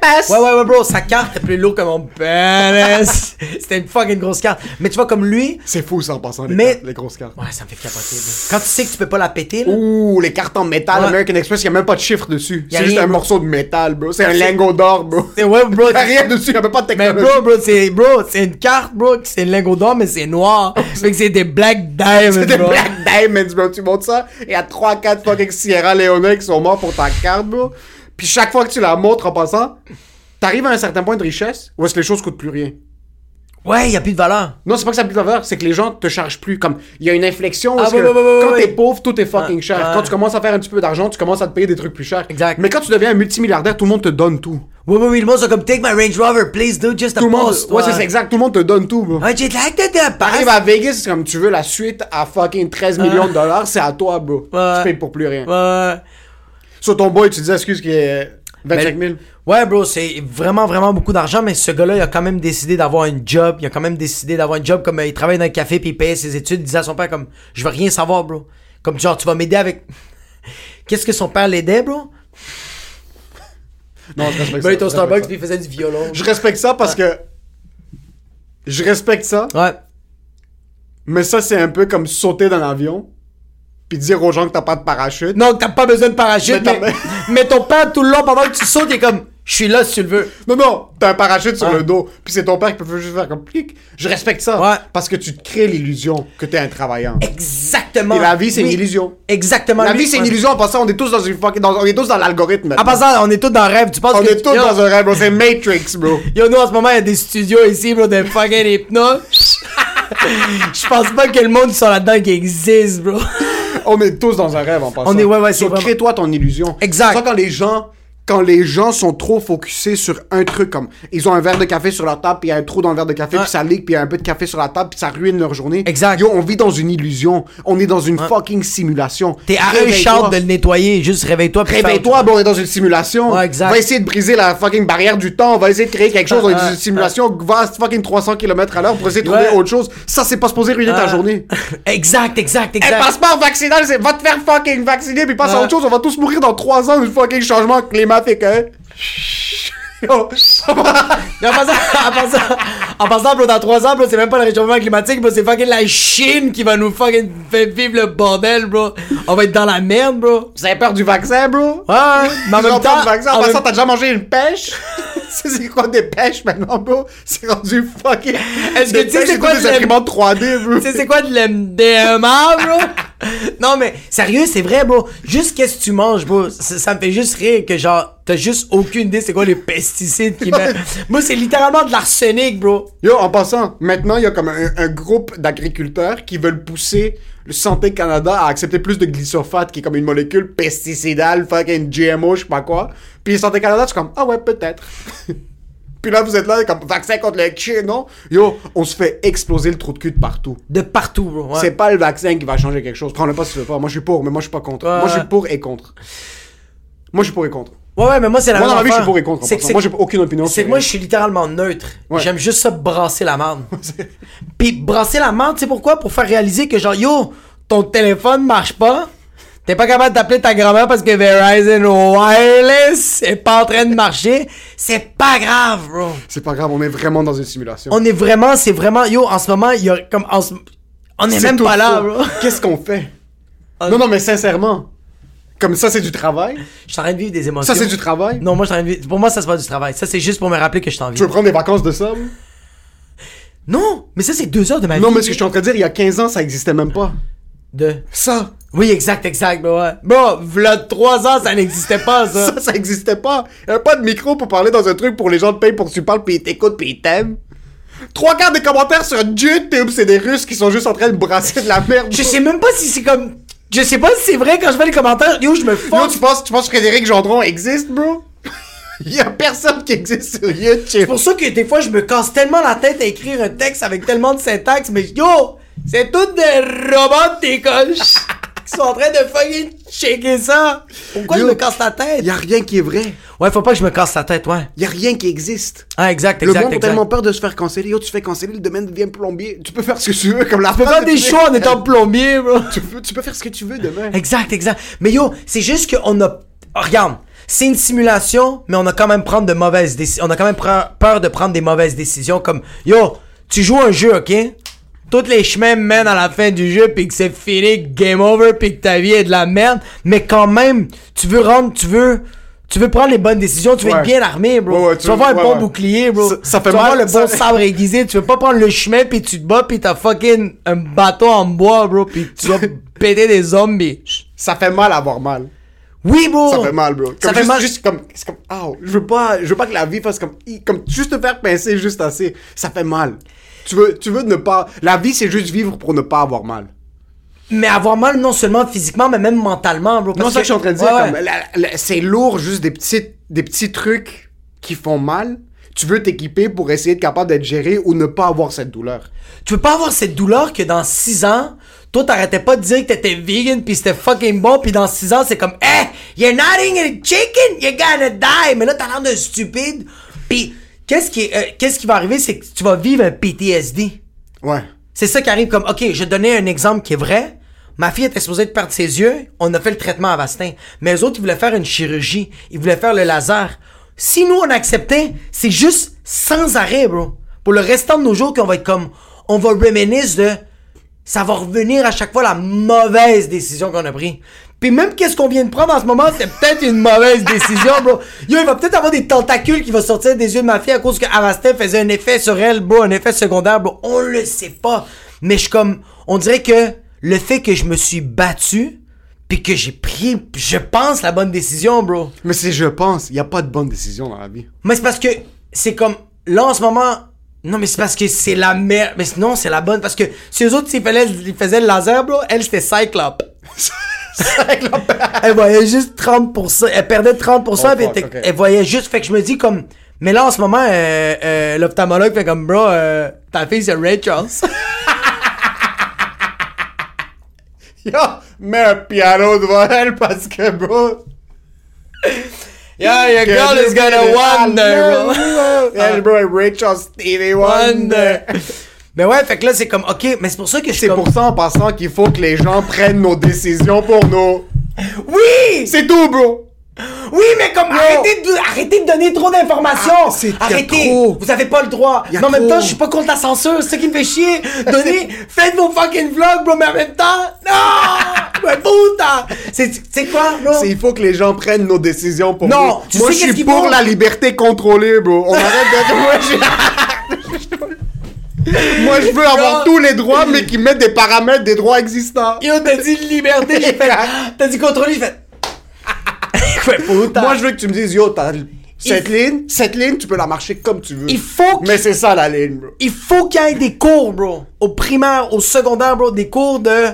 Ouais, ouais, ouais, bro, sa carte est plus lourde que mon pénis. C'était une fucking grosse carte. Mais tu vois, comme lui, C'est fou, ça, en passant, les, Mais- cartes- les grosses cartes. ouais, ça me fait capoter. bro. Quand tu sais que tu peux pas la péter, là. Ouh, les cartes en métal Ouais. American Express, il a même pas de chiffre dessus. C'est juste rien, un bro. morceau de métal, bro. C'est un lingot d'or, bro. C'est ouais, bro. Y a rien dessus, y a même pas de Mais technologie. bro, bro, c'est bro, c'est une carte, bro, c'est un lingot d'or, mais c'est noir. fait que c'est des black diamonds, C'est des bro. Black Diamonds, bro. Tu montes ça, il y a 3-4 fucking Sierra Leone qui sont morts pour ta carte, bro. Puis chaque fois que tu la montres en passant, t'arrives à un certain point de richesse où est-ce que les choses coûtent plus rien. Ouais, y a plus de valeur. Non, c'est pas que ça a plus de valeur, c'est que les gens te chargent plus. Comme, il y a une inflexion où Ah, est-ce ouais, que quand t'es pauvre, tout est fucking Ouais, cher. Quand tu commences à faire un petit peu d'argent, tu commences à te payer des trucs plus chers. Exact. Mais quand tu deviens un multimilliardaire, tout le monde te donne tout. Oui, oui, oui, le monde, c'est comme, take my Range Rover, please do just a Tout le monde, post. ouais, c'est exact, tout le monde te donne tout, bro. J'ai like that, that T'arrives à Vegas, c'est comme tu veux la suite à fucking 13 millions de dollars, c'est à toi, bro. Ouais. Tu payes pour plus rien. Ouais. Sur ton boy, tu disais, excuse, qui est 25 000. Ouais, bro, c'est vraiment, vraiment beaucoup d'argent, mais ce gars-là, il a quand même décidé d'avoir une job. Il a quand même décidé d'avoir une job comme euh, il travaille dans un café puis il payait ses études. Il disait à son père comme, je veux rien savoir, bro. Comme genre, tu vas m'aider avec. Qu'est-ce que son père l'aidait, bro? Non, je respecte Ben, il était au ça, Starbucks puis il faisait du violon. ça. Je respecte ça parce que. Je respecte ça, Ouais. mais ça, c'est un peu comme sauter dans l'avion, puis dire aux gens que t'as pas de parachute. Non, t'as pas besoin de parachute, Mais mais, t'as- mais ton père, tout le long, pendant que tu sautes, il est comme, Je suis là si tu le veux. Non, non, t'as un parachute sur le dos, puis c'est ton père qui peut juste faire comme. Je respecte ça. Ouais. Parce que tu te crées l'illusion que t'es un travaillant. Exactement. Et la vie, c'est une illusion. Exactement. La lui- vie, c'est une illusion. En passant, on est tous dans une dans- on est tous dans l'algorithme. En passant, on est tous dans le rêve. Tu penses On que est tous Yo, dans un rêve, bro. C'est Matrix, bro. Yo, nous, en ce moment, il y a des studios ici, bro, de fucking hypnose. Je pense pas que le monde soit là-dedans qui existe, bro. On est tous dans un rêve en passant. On est- ouais, ouais, c'est So, vraiment- Crée-toi ton illusion. Exact. Ça, quand les gens. Quand les gens sont trop focusés sur un truc comme ils ont un verre de café sur leur table puis il y a un trou dans le verre de café Ouais. puis ça ligue puis il y a un peu de café sur la table puis ça ruine leur journée. Exact. Yo, on vit dans une illusion. On est dans une fucking simulation. T'es à un de le nettoyer. Juste réveille-toi. Réveille-toi, bon, on est dans une simulation. Ouais, exact. On va essayer de briser la fucking barrière du temps. On va essayer de créer quelque chose. On est dans une simulation. Va fucking 300 km à l'heure pour essayer de trouver autre chose. Ça, c'est pas supposé ruiner ta journée. Exact, exact, Un exact. passeport vaccinal, c'est va te faire fucking vacciner puis passe à autre chose. On va tous mourir dans 3 ans du fucking changement climatique, hein? Yo, En passant, en passant, en passant, bro, dans 3 ans, bro, c'est même pas le réchauffement climatique, bro, c'est fucking la Chine qui va nous fucking faire vivre le bordel, bro. On va être dans la merde, bro. Vous avez peur du vaccin, bro? Ouais, mais en même peur temps. du vaccin. En en passant, t'as déjà mangé une pêche? c'est c'est quoi des pêches maintenant, bro? C'est rendu fucking. Est-ce que tu sais c'est quoi des imprimantes 3D, bro? Tu sais c'est quoi de l'MDMA, bro? non, mais sérieux, c'est vrai, bro. Juste qu'est-ce que tu manges, bro? Ça, ça me fait juste rire que, genre, t'as juste aucune idée c'est quoi les pesticides qu'ils mettent. Moi, c'est littéralement de l'arsenic, bro. Yo, en passant, maintenant, il y a comme un, un groupe d'agriculteurs qui veulent pousser Santé Canada à accepter plus de glyphosate, qui est comme une molécule pesticidale, fucking GMO, je sais pas quoi. Puis Santé Canada, c'est comme, ah ouais, peut-être. Puis là, vous êtes là, comme, vaccin contre le chien, non? Yo, on se fait exploser le trou de cul de partout. De partout, bro. Ouais. C'est pas le vaccin qui va changer quelque chose. Prends-le pas si tu veux pas. Moi, je suis pour, mais moi, je suis pas contre. Ouais, Moi, je suis pour et contre. Moi, je suis pour et contre. Ouais, ouais, mais moi, c'est la Moi, même dans la vie, je suis pour et contre. en C'est que passant. c'est- Moi, j'ai aucune opinion. C'est sur que moi, rien. je suis littéralement neutre. Ouais. J'aime juste ça brasser la merde. Puis brasser la merde, tu sais pourquoi? Pour faire réaliser que genre, yo, ton téléphone marche pas. T'es pas capable d'appeler ta grand-mère parce que Verizon Wireless est pas en train de marcher. C'est pas grave, bro. C'est pas grave, on est vraiment dans une simulation. On est vraiment, c'est vraiment, yo, en ce moment, il y a comme, en ce- on est, C'est même tout pas là, faux. bro. Qu'est-ce qu'on fait? Non, non, mais sincèrement. Comme ça, c'est du travail? Je suis en train de vivre des émotions. Ça, c'est du travail? Non, moi, je suis en train de vivre. Pour moi, ça, c'est pas du travail. Ça, c'est juste pour me rappeler que je suis en vie. Tu veux prendre des vacances de ça? moi? Non, mais ça, c'est deux heures de ma vie. Non, mais ce que je suis en train de dire, il y a 15 ans, ça existait même pas. De. Ça, Oui, exact, exact, bah ouais. Bon, v'là trois ans, ça n'existait pas, ça. ça, ça existait pas. Il avait pas de micro pour parler dans un truc pour les gens te payent pour que tu parles pis ils t'écoutent pis ils t'aiment. Trois quarts des commentaires sur YouTube, c'est des Russes qui sont juste en train de brasser de la merde. Je sais même pas si c'est comme. Je sais pas si c'est vrai quand je fais les commentaires. Yo, je me Yo, force. tu penses, tu penses que Frédéric Gendron existe, bro? Il y a personne qui existe sur YouTube. C'est pour ça que des fois, je me casse tellement la tête à écrire un texte avec tellement de syntaxe, mais yo, c'est tout des robots d'école qui sont en train de fucking checker ça. Pourquoi Yo, je me casse la tête? Il y a rien qui est vrai. Ouais, faut pas que je me casse la tête, ouais. Il y a rien qui existe. Ah, exact, Le exact, monde a tellement peur de se faire canceller. Yo, tu te fais canceller, le domaine devient plombier. Tu peux faire ce que tu veux, comme la Tu peux faire des choix en étant plombier, bro. tu peux, tu peux faire ce que tu veux demain. Exact, exact. Mais yo, c'est juste qu'on a. Oh, regarde, c'est une simulation, mais on a quand même prendre de mauvaises décisions. On a quand même peur de prendre des mauvaises décisions comme yo, tu joues un jeu, ok? Tous les chemins mènent à la fin du jeu, puis que c'est fini, game over, puis que ta vie est de la merde. Mais quand même, tu veux rendre, tu veux. Tu veux prendre les bonnes décisions, tu veux Ouais. être bien armé, bro. Ouais, ouais, tu, veux- avoir un bon bouclier, bro. Ça- ça fait tu mal, avoir le bon ça- sabre aiguisé. Tu veux pas prendre le chemin, puis tu te bats, puis t'as fucking un bateau en bois, bro, puis tu vas péter des zombies. Ça fait mal avoir mal. Oui, bro! Ça fait mal, bro. Comme Ça fait mal. juste comme, c'est comme, ah, je veux pas, je veux pas que la vie fasse comme, comme juste te faire pincer juste assez. Ça fait mal. Tu veux, tu veux ne pas, la vie c'est juste vivre pour ne pas avoir mal. Mais avoir mal non seulement physiquement, mais même mentalement, bro. Non, parce ça que je suis en train de dire. Ouais, ouais. c'est lourd, juste des petits, des petits trucs qui font mal. Tu veux t'équiper pour essayer d'être capable d'être géré ou ne pas avoir cette douleur. Tu veux pas avoir cette douleur que dans 6 ans, toi t'arrêtais pas de dire que t'étais vegan pis c'était fucking bon pis dans 6 ans c'est comme Eh, you're not eating a chicken, you're gonna die. Mais là t'as l'air d'un stupide. Pis qu'est-ce qui, euh, qu'est-ce qui va arriver, c'est que tu vas vivre un PTSD. Ouais. C'est ça qui arrive comme, ok, je donner un exemple qui est vrai. Ma fille était supposée de perdre ses yeux. On a fait le traitement à Vastin. Mais eux autres, ils voulaient faire une chirurgie. Ils voulaient faire le laser. Si nous, on acceptait, c'est juste sans arrêt, bro. Pour le restant de nos jours, qu'on va être comme, on va reminisce de, ça va revenir à chaque fois la mauvaise décision qu'on a prise. Puis même qu'est-ce qu'on vient de prendre en ce moment, c'est peut-être une mauvaise décision, bro. Yo, il va peut-être avoir des tentacules qui vont sortir des yeux de ma fille à cause que Arastin faisait un effet sur elle, bro, un effet secondaire, bro. On le sait pas. Mais je suis comme, on dirait que le fait que je me suis battu, puis que j'ai pris, je pense, la bonne décision, bro. Mais c'est je pense, il y a pas de bonne décision dans la vie. Mais c'est parce que c'est comme là en ce moment. Non, mais c'est parce que c'est la merde. Mais non, c'est la bonne. Parce que si eux autres, s'ils faisaient, ils faisaient le laser, bro, elle, c'était Cyclope. Elle voyait juste 30%. Elle perdait 30%. Oh, elle, fuck, elle voyait juste. Fait que je me dis comme. Mais là, en ce moment, euh, euh, l'ophtalmologue fait comme, bro, euh, ta fille, c'est Ray Charles. Yo, mets un piano devant elle parce que, bro. yeah, your girl is gonna wonder, bro. Elle, bro, est Rachel Stevie Wonder. Mais ouais, fait que là, c'est comme, ok, mais c'est pour ça que je suis C'est comme. pour ça, en passant, qu'il faut que les gens prennent nos décisions pour nous. Oui! C'est tout, bro. Oui, mais comme arrêtez de, arrêtez de donner trop d'informations. Ah, c'est- y a arrêtez. trop. Vous avez pas le droit. Y a Mais en même trop. temps, je suis pas contre la censure. C'est ça qui me fait chier. Donnez, faites vos fucking vlogs, bro. Mais en même temps, non. Mais putain. C'est, c'est quoi, bro? C'est- Il faut que les gens prennent nos décisions pour Non, nous. tu Moi, sais je qu'est-ce suis pour la liberté contrôlée, bro. On arrête d'être... Moi, je... Moi, je veux avoir tous les droits, mais qui mettent des paramètres des droits existants. Yo, t'as dit liberté, j'ai fait. T'as dit contrôler, j'ai fait. Putain. Moi, je veux que tu me dises, yo, t'as cette ligne, cette ligne, tu peux la marcher comme tu veux. Il faut que- Mais c'est ça, la ligne, bro. Il faut qu'il y ait des cours, bro. Au primaire, au secondaire, bro. Des cours de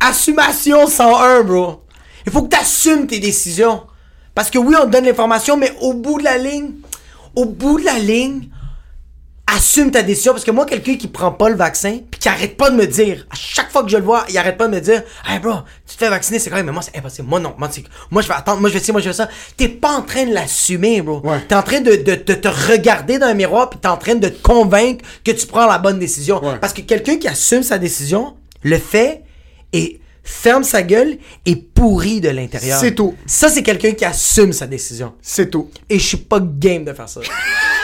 assumation 101, bro. Il faut que tu assumes tes décisions. Parce que oui, on te donne l'information, mais au bout de la ligne, au bout de la ligne, assume ta décision. Parce que moi, quelqu'un qui prend pas le vaccin, puis qui arrête pas de me dire, à chaque fois que je le vois, il arrête pas de me dire, hey bro, tu te fais vacciner, c'est correct, mais moi, c'est impossible. Moi, non. Moi, c'est- moi, je vais attendre, moi, je vais ci, moi, je vais ça. T'es pas en train de l'assumer, bro. Ouais. T'es en train de, de- de te regarder dans un miroir, puis t'es en train de te convaincre que tu prends la bonne décision. Ouais. Parce que quelqu'un qui assume sa décision, le fait et ferme sa gueule et pourri de l'intérieur. C'est tout. Ça, c'est quelqu'un qui assume sa décision. C'est tout. Et je suis pas game de faire ça.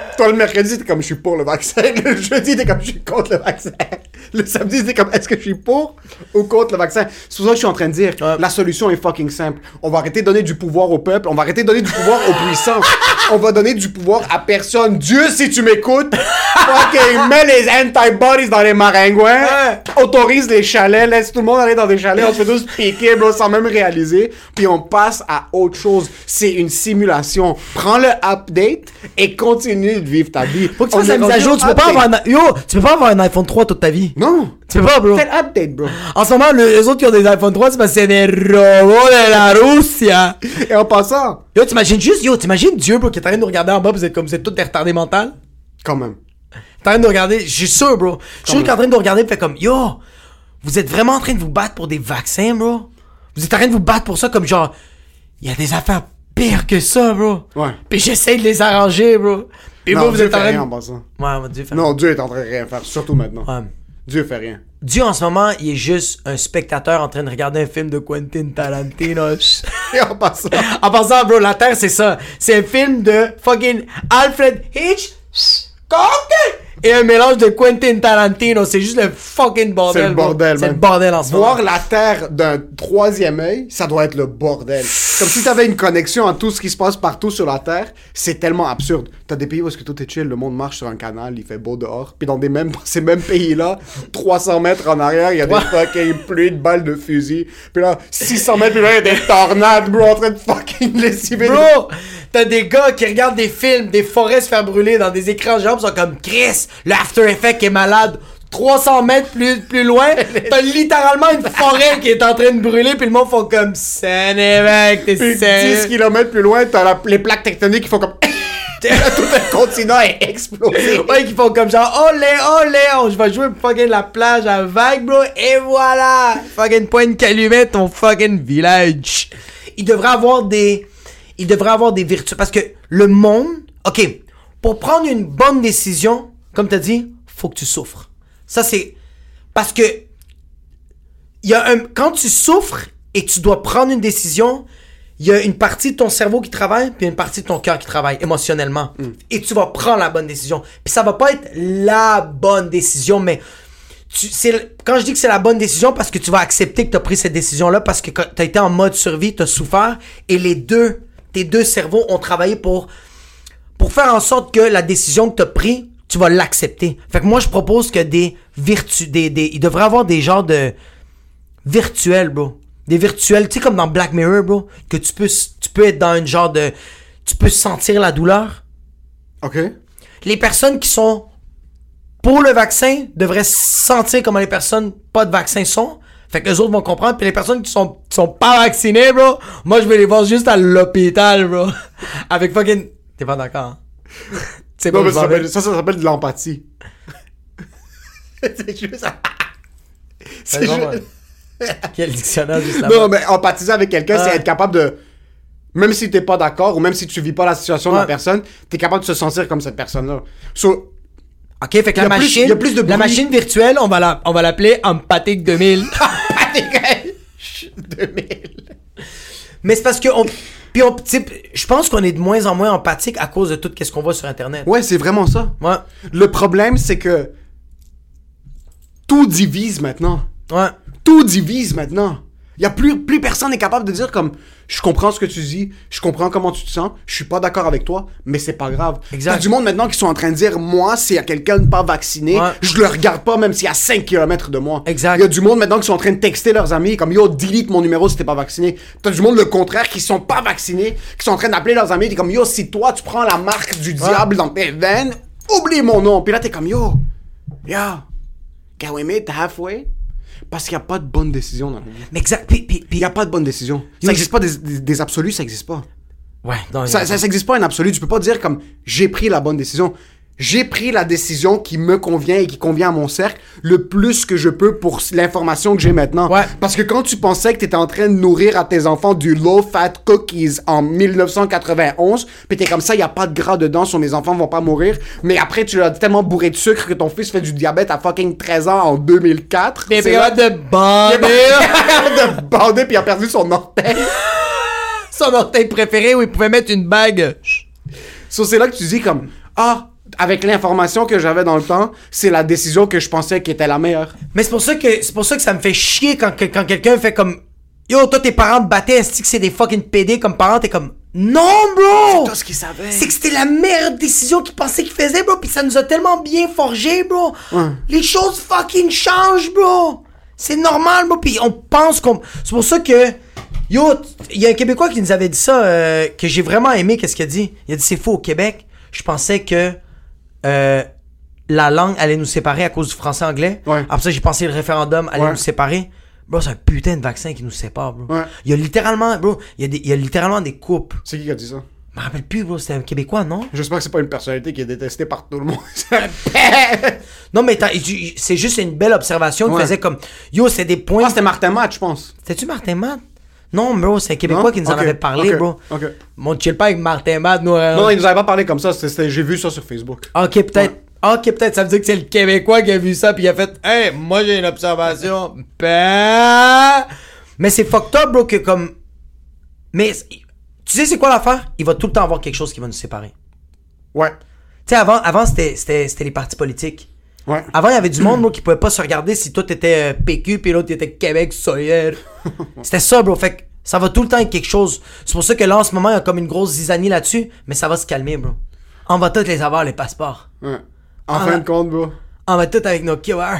Toi, le mercredi, t'es comme, je suis pour le vaccin. Le jeudi, t'es comme, je suis contre le vaccin. Le samedi, t'es comme, est-ce que je suis pour ou contre le vaccin? C'est pour ça que je suis en train de dire, Ouais. la solution est fucking simple. On va arrêter de donner du pouvoir au peuple. On va arrêter de donner du pouvoir aux puissants. On va donner du pouvoir à personne. Dieu, si tu m'écoutes, fucking mets les antibodies dans les maringouins. Autorise les chalets. Laisse tout le monde aller dans des chalets. On se fait tous piquer, bro, sans même réaliser. Puis on passe à autre chose. C'est une simulation. Prends le update et continue de vivre ta vie. Faut que tu fasses la mise à jour. Tu peux pas avoir un, yo, tu peux pas avoir un iPhone 3 toute ta vie. Non. Tu peux pas, bro. Fais l'update, bro. En ce moment, le- les autres qui ont des iPhone 3, c'est parce que c'est des robots de la Russia. Et en passant, Yo, t'imagines juste, yo, t'imagines Dieu, bro, qui est en train de nous regarder en bas, vous êtes comme, vous êtes tous des retardés mentales. quand même. T'es en train de regarder, je suis sûr, bro. Je suis sûr qu'il est en train de regarder fait comme, yo, vous êtes vraiment en train de vous battre pour des vaccins, bro? Vous êtes en train de vous battre pour ça comme genre, il y a des affaires pires que ça, bro. Ouais. Puis j'essaie de les arranger, bro. Puis non, vous, vous Dieu êtes en train rien en passant. Ouais, Dieu, fait- Non, Dieu est en train de rien faire, surtout maintenant. Ouais. Dieu fait rien. Dieu, en ce moment, il est juste un spectateur en train de regarder un film de Quentin Tarantino. Et en passant, en passant, bro, La Terre, c'est ça. C'est un film de fucking Alfred Hitchcock et un mélange de Quentin Tarantino. C'est juste le fucking bordel. c'est le bordel, C'est le bordel en ce moment. Voir la Terre d'un troisième œil, ça doit être le bordel. Comme si t'avais une connexion à tout ce qui se passe partout sur la Terre, c'est tellement absurde. T'as des pays où est-ce que tout est chill, le monde marche sur un canal, il fait beau dehors, puis dans des mêmes, ces mêmes pays-là, 300 mètres en arrière, il y a des fucking pluies de balles de fusil, puis là, 600 mètres plus loin, il y a des tornades, bro, en train de fucking lessiver. Bro, t'as des gars qui regardent des films, des forêts se faire brûler dans des écrans géants, sont comme Chris, le After Effect est malade. 300 mètres plus, plus loin, t'as littéralement une forêt qui est en train de brûler, puis le monde font comme Sénévec, t'es Puis sérieux? 10 km plus loin, t'as la- les plaques tectoniques qui font comme. Tout un continent est explosé. Ouais, qui font comme genre, olé, olé, on, je vais jouer fucking la plage à vague, bro, et voilà! Fucking point de calumet, ton fucking village. Il devrait avoir des, il devrait avoir des vertus, parce que le monde, ok, pour prendre une bonne décision, comme t'as dit, faut que tu souffres. Ça, c'est, parce que, il y a un, quand tu souffres et tu dois prendre une décision, il y a une partie de ton cerveau qui travaille, puis une partie de ton cœur qui travaille émotionnellement. Et tu vas prendre la bonne décision. Puis ça va pas être la bonne décision, mais tu, quand je dis que c'est la bonne décision, parce que tu vas accepter que tu as pris cette décision-là, parce que tu as été en mode survie, tu as souffert, et les deux, tes deux cerveaux ont travaillé pour, pour faire en sorte que la décision que tu as prise, tu vas l'accepter. Fait que moi, je propose que des virtus, des, des, il devrait y avoir des genres de virtuels, bro. Des virtuels, tu sais, comme dans Black Mirror, bro, que tu peux, tu peux être dans une genre de, tu peux sentir la douleur Ok. les personnes qui sont pour le vaccin devraient sentir comment les personnes pas de vaccin sont. Fait que les autres vont comprendre. Puis les personnes qui sont, qui sont pas vaccinées, bro, moi je vais les voir juste à l'hôpital, bro. Avec fucking. T'es pas d'accord, hein? C'est Non, mais ça, s'appelle- ça, ça s'appelle de l'empathie. C'est juste. C'est juste- Quel dictionnaire juste. Non, mais empathiser avec quelqu'un, c'est être capable de. Même si t'es pas d'accord, ou même si tu vis pas la situation de la personne, t'es capable de se sentir comme cette personne-là. So, Ok, fait que la plus- machine, il y a plus de la machine virtuelle, on va la, on va l'appeler Empathic 2000. 2000. Mais c'est parce que on, puis on, je pense qu'on est de moins en moins empathique à cause de tout ce qu'on voit sur Internet. Ouais, c'est vraiment ça. Ouais. Le problème, c'est que tout divise maintenant. Ouais. Tout divise maintenant. Il y a plus, plus personne n'est capable de dire comme je comprends ce que tu dis, je comprends comment tu te sens, je suis pas d'accord avec toi, mais c'est pas grave. Exact. T'as du monde maintenant qui sont en train de dire moi, s'il y a quelqu'un de pas vacciné, Ouais. je le regarde pas même s'il y a 5 km de moi. Exact. Il y a du monde maintenant qui sont en train de texter leurs amis comme yo, delete mon numéro si t'es pas vacciné. T'as du monde le contraire qui sont pas vaccinés, qui sont en train d'appeler leurs amis, comme yo, si toi tu prends la marque du diable dans tes veines, oublie mon nom. Puis là t'es comme yo, yo, can we meet halfway? Parce qu'il n'y a pas de bonne décision dans la vie. Mais exact. Puis, puis, Il n'y a pas de bonne décision. Ça n'existe pas des, des- des absolus, ça n'existe pas. Ouais, non, Ça n'existe pas un absolu. Tu peux pas dire comme j'ai pris la bonne décision. J'ai pris la décision qui me convient et qui convient à mon cercle le plus que je peux pour l'information que j'ai maintenant. Ouais. Parce que quand tu pensais que tu étais en train de nourrir à tes enfants du low-fat cookies en 1991, puis t'es comme ça, il n'y a pas de gras dedans, sur mes enfants vont pas mourir. Mais après, tu l'as tellement bourré de sucre que ton fils fait du diabète à fucking 13 ans en 2004. Mais C'est là- de Il est bander de bander puis il a perdu son orteil. son orteil préféré où il pouvait mettre une bague. So, c'est là que tu dis comme ah avec l'information que j'avais dans le temps, c'est la décision que je pensais qui était la meilleure. Mais c'est pour ça que c'est pour ça que ça me fait chier quand, quand quelqu'un fait comme Yo, toi tes parents te battaient, est-ce que c'est des fucking PD comme parents, t'es comme Non bro! Tout ce qu'ils savaient. C'est que c'était la meilleure décision qu'ils pensaient qu'ils faisaient, bro, pis ça nous a tellement bien forgé, bro. Les choses fucking changent, bro. C'est normal, bro, pis on pense qu'on... C'est pour ça que... Yo, il y a un Québécois qui nous avait dit ça, euh, que j'ai vraiment aimé, qu'est-ce qu'il a dit? Il a dit, c'est faux, au Québec, je pensais que euh, la langue allait nous séparer à cause du français-anglais. Ouais. Après ça, j'ai pensé le référendum allait Ouais. nous séparer. Bro, c'est un putain de vaccin qui nous sépare, bro. Ouais. Il y a littéralement, bro, il y a, des, il y a littéralement des couples. C'est qui qui a dit ça? Je me rappelle plus, bro, c'était un Québécois, non? J'espère que c'est pas une personnalité qui est détestée par tout le monde. Non, mais c'est juste une belle observation qui faisait comme Yo, c'est des points. Ah, c'était Martin Matt, je pense. C'était-tu Martin Matt? Non, bro, c'est un Québécois Non? qui nous en avait parlé, bro. Mon chill pas avec Martin Matt, nous. euh, Non, il nous avait pas parlé comme ça. J'ai vu ça sur Facebook. Ok, peut-être. Ok, peut-être. Ça veut dire que c'est le Québécois qui a vu ça puis il a fait Hey, moi j'ai une observation. Ben... Mais c'est fucked up, bro, que comme. Mais tu sais, c'est quoi l'affaire? Il va tout le temps avoir quelque chose qui va nous séparer. Ouais. Tu sais, avant, avant c'était c'était- c'était les partis politiques. Ouais. Avant, il y avait du monde, bro, qui pouvait pas se regarder si toi t'étais euh, PQ puis l'autre était Québec solidaire. C'était ça, bro. Fait que ça va tout le temps être quelque chose. C'est pour ça que là, en ce moment, il y a comme une grosse zizanie là-dessus, mais ça va se calmer, bro. On va tous les avoir, les passeports. ouais. En Ah, fin de compte, bro. On va tous avec nos QR.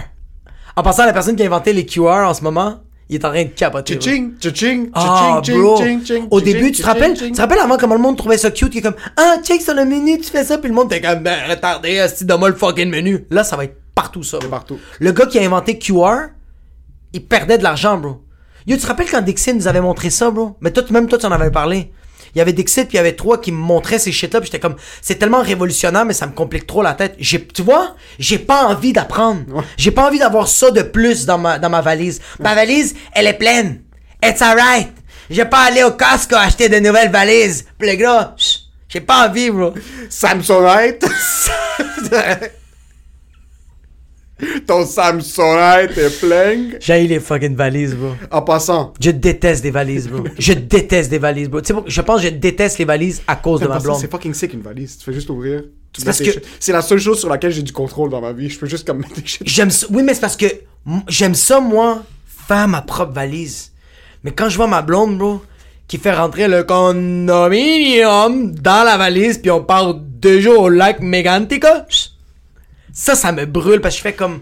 En passant, la personne qui a inventé les QR en ce moment, il est en train de capoter. bro. Tching, tching, Ah, tching, tching, Au début, tu te rappelles, tu te rappelles avant comment le monde trouvait ça cute, qui est comme, ah, check sur le menu, tu fais ça, puis le monde était comme, ben, retardé, asti, donne-moi le fucking menu. Là, ça va être partout, ça. partout. Le gars qui a inventé QR, il perdait de l'argent, bro. Yo, tu te rappelles quand Dixie nous avait montré ça, bro? Mais toi, même toi, tu en avais parlé. Il y avait Dixit, puis il y avait trois qui me montraient ces shit-là, puis j'étais comme, c'est tellement révolutionnaire, mais ça me complique trop la tête. J'ai, tu vois, j'ai pas envie d'apprendre. J'ai pas envie d'avoir ça de plus dans ma, dans ma valise. Ma valise, elle est pleine. It's alright. J'ai pas aller au Costco acheter de nouvelles valises. Puis le gars, j'ai pas envie, bro. Samsonite. Ton Samsonite est plein. J'ai les fucking valises, bro. En passant. Je déteste des valises, bro. Je déteste des valises, bro. Tu sais, je pense que je déteste les valises à cause de ma blonde. C'est fucking sick une valise. Tu fais juste ouvrir. Tes que-. C'est la seule chose sur laquelle j'ai du contrôle dans ma vie. Je peux juste comme mettre des shit. J'aime ça. Oui, mais c'est parce que j'aime ça, moi, faire ma propre valise. Mais quand je vois ma blonde, bro, qui fait rentrer le condominium dans la valise, puis on part deux jours au lac Megantica, ça, ça me brûle parce que je fais comme,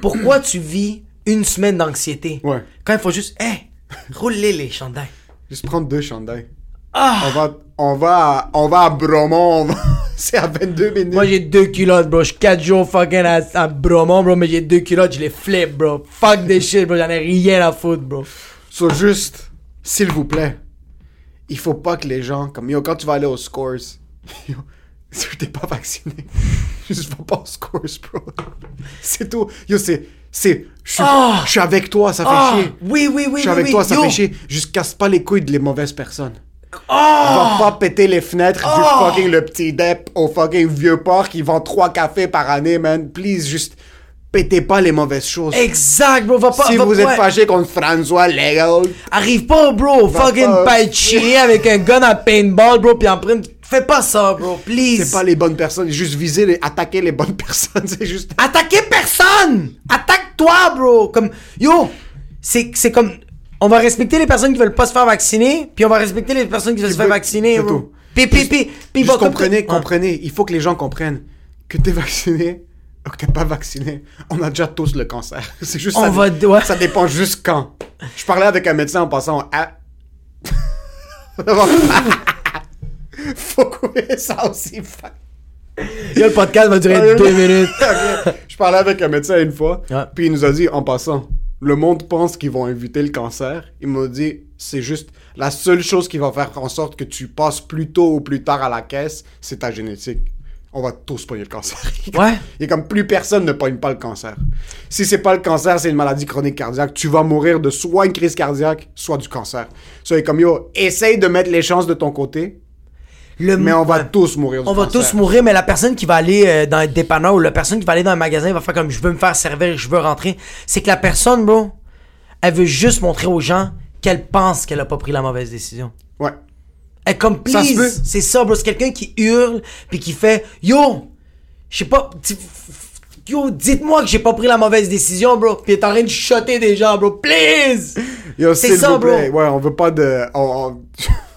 pourquoi tu vis une semaine d'anxiété? Ouais. Quand il faut juste, hé, rouler les chandails. Juste prendre deux chandails. Ah! On va, on va, à, on va à Bromont. on va- c'est à 22 minutes. Moi, j'ai deux culottes, bro. Je suis quatre jours fucking à, à Bromont, bro, mais j'ai deux culottes, je les flip, bro. Fuck des shit, bro. J'en ai rien à foutre, bro. So, juste, s'il vous plaît, il faut pas que les gens, comme yo, quand tu vas aller aux scores, yo, si t'es pas vacciné, juste va pas scores, bro. C'est tout. Yo, c'est, je Ah! je suis avec toi, ça fait Ah! chier. Oui, oui, oui, Je suis oui, avec oui. toi, ça Yo! fait chier. Juste casse pas les couilles de les mauvaises personnes. Ah! Va pas péter les fenêtres du fucking le petit dep au fucking vieux port qui vend trois cafés par année, man. Please, juste pétez pas les mauvaises choses. Exact, bro. Va pas. si va- vous êtes fâché contre François Legal, Arrive pas, bro. Fucking pas- pas être chier avec un gun à paintball, bro. Puis en prime. Fais pas ça, bro. Please. c'est pas les bonnes personnes. Juste viser, les, attaquer les bonnes personnes. C'est juste. Attaquez personne! Attaque-toi, bro! Comme, yo! C'est c'est comme. On va respecter les personnes qui veulent pas se faire vacciner, puis on va respecter les personnes qui veulent se faire vacciner, bro. tout. Puis, puis, puis, puis, bon, comprenez, comprenez. Il faut que les gens comprennent que t'es vacciné ou que t'es pas vacciné. On a déjà tous le cancer. C'est juste On ça. va- ouais. Ça dépend juste quand. Je parlais avec un médecin en passant à. Faut couper ça aussi. Yo, le podcast va durer deux minutes. Je parlais avec un médecin une fois, Ouais. puis il nous a dit en passant, le monde pense qu'ils vont éviter le cancer. Il m'a dit, c'est juste la seule chose qui va faire en sorte que tu passes plus tôt ou plus tard à la caisse, c'est ta génétique. On va tous pogner le cancer. Ouais. Est comme plus personne ne pogne pas le cancer. Si c'est pas le cancer, c'est une maladie chronique cardiaque. Tu vas mourir de soit une crise cardiaque, soit du cancer. Ça est comme yo, essaye de mettre les chances de ton côté, Le mais on va tous mourir du On va tous mourir, mais la personne qui va aller euh, dans un dépanneur ou la personne qui va aller dans un magasin va faire comme je veux me faire servir, je veux rentrer. C'est que la personne, bro, elle veut juste montrer aux gens qu'elle pense qu'elle a pas pris la mauvaise décision. Ouais. Elle est comme please, c'est ça, bro. C'est quelqu'un qui hurle puis qui fait yo, je sais pas, yo, dites-moi que j'ai pas pris la mauvaise décision, bro. Puis est en train de chuchoter des gens, bro. Please, Yo, C'est ça, vous bro. Ouais, on veut pas de. on- on-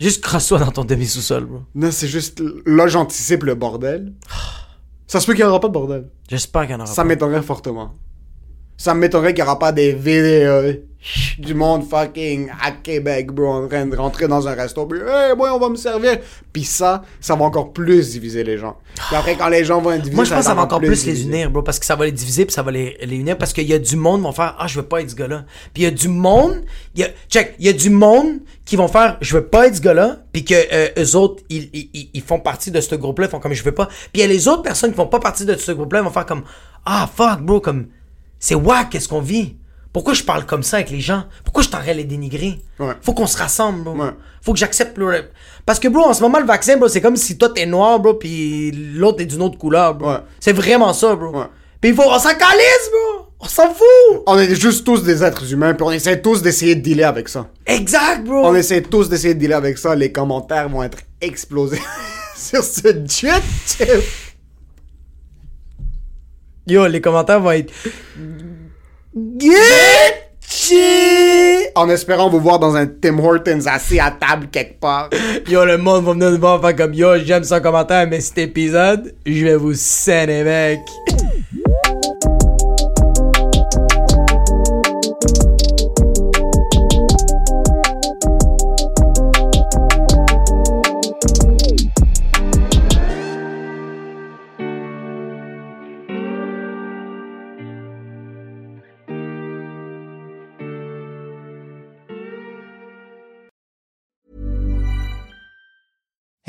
juste crosse-toi dans ton demi sous-sol, bro. Non, c'est juste. Là, j'anticipe le bordel. Ça se peut qu'il y aura pas de bordel. J'espère qu'il y en aura. Ça pas. m'étonnerait fortement. Ça m'étonnerait qu'il y aura pas des vidéos du monde fucking à Québec, bro, en train de rentrer dans un resto, puis hey, moi, on va me servir. Puis ça, ça va encore plus diviser les gens. Puis après, quand les gens vont être divisés, Moi, je pense que ça va encore encore plus les unir, bro, parce que ça va les diviser puis ça va les, les unir parce qu'il y a du monde qui vont faire Ah, je veux pas être ce gars-là. Puis il y a du monde, il y a, check, il y a du monde qui vont faire Je veux pas être ce gars-là, puis que euh, eux autres, ils, ils, ils- font partie de ce groupe-là, ils font comme Je veux pas. Puis il y a les autres personnes qui font pas partie de ce groupe-là, ils vont faire comme Ah, fuck, bro, comme c'est wack, qu'est-ce qu'on vit? Pourquoi je parle comme ça avec les gens? Pourquoi je t'aurais les dénigrer? Ouais. Faut qu'on se rassemble, bro. Ouais. Faut que j'accepte le... Parce que, bro, en ce moment, le vaccin, bro, c'est comme si toi t'es noir, bro, puis l'autre est d'une autre couleur, bro. Ouais. C'est vraiment ça, bro. Puis il faut... On s'en calisse, bro! On s'en fout! On est juste tous des êtres humains, puis on essaie tous d'essayer de dealer avec ça. Exact, bro! On essaie tous d'essayer de dealer avec ça. Les commentaires vont être explosés sur ce jet. Yo, les commentaires vont être... Gucci! En espérant vous voir dans un Tim Hortons assis à table quelque part. Yo, le monde va venir nous voir faire comme Yo, j'aime son commentaire, mais cet épisode, je vais vous scèner, mec.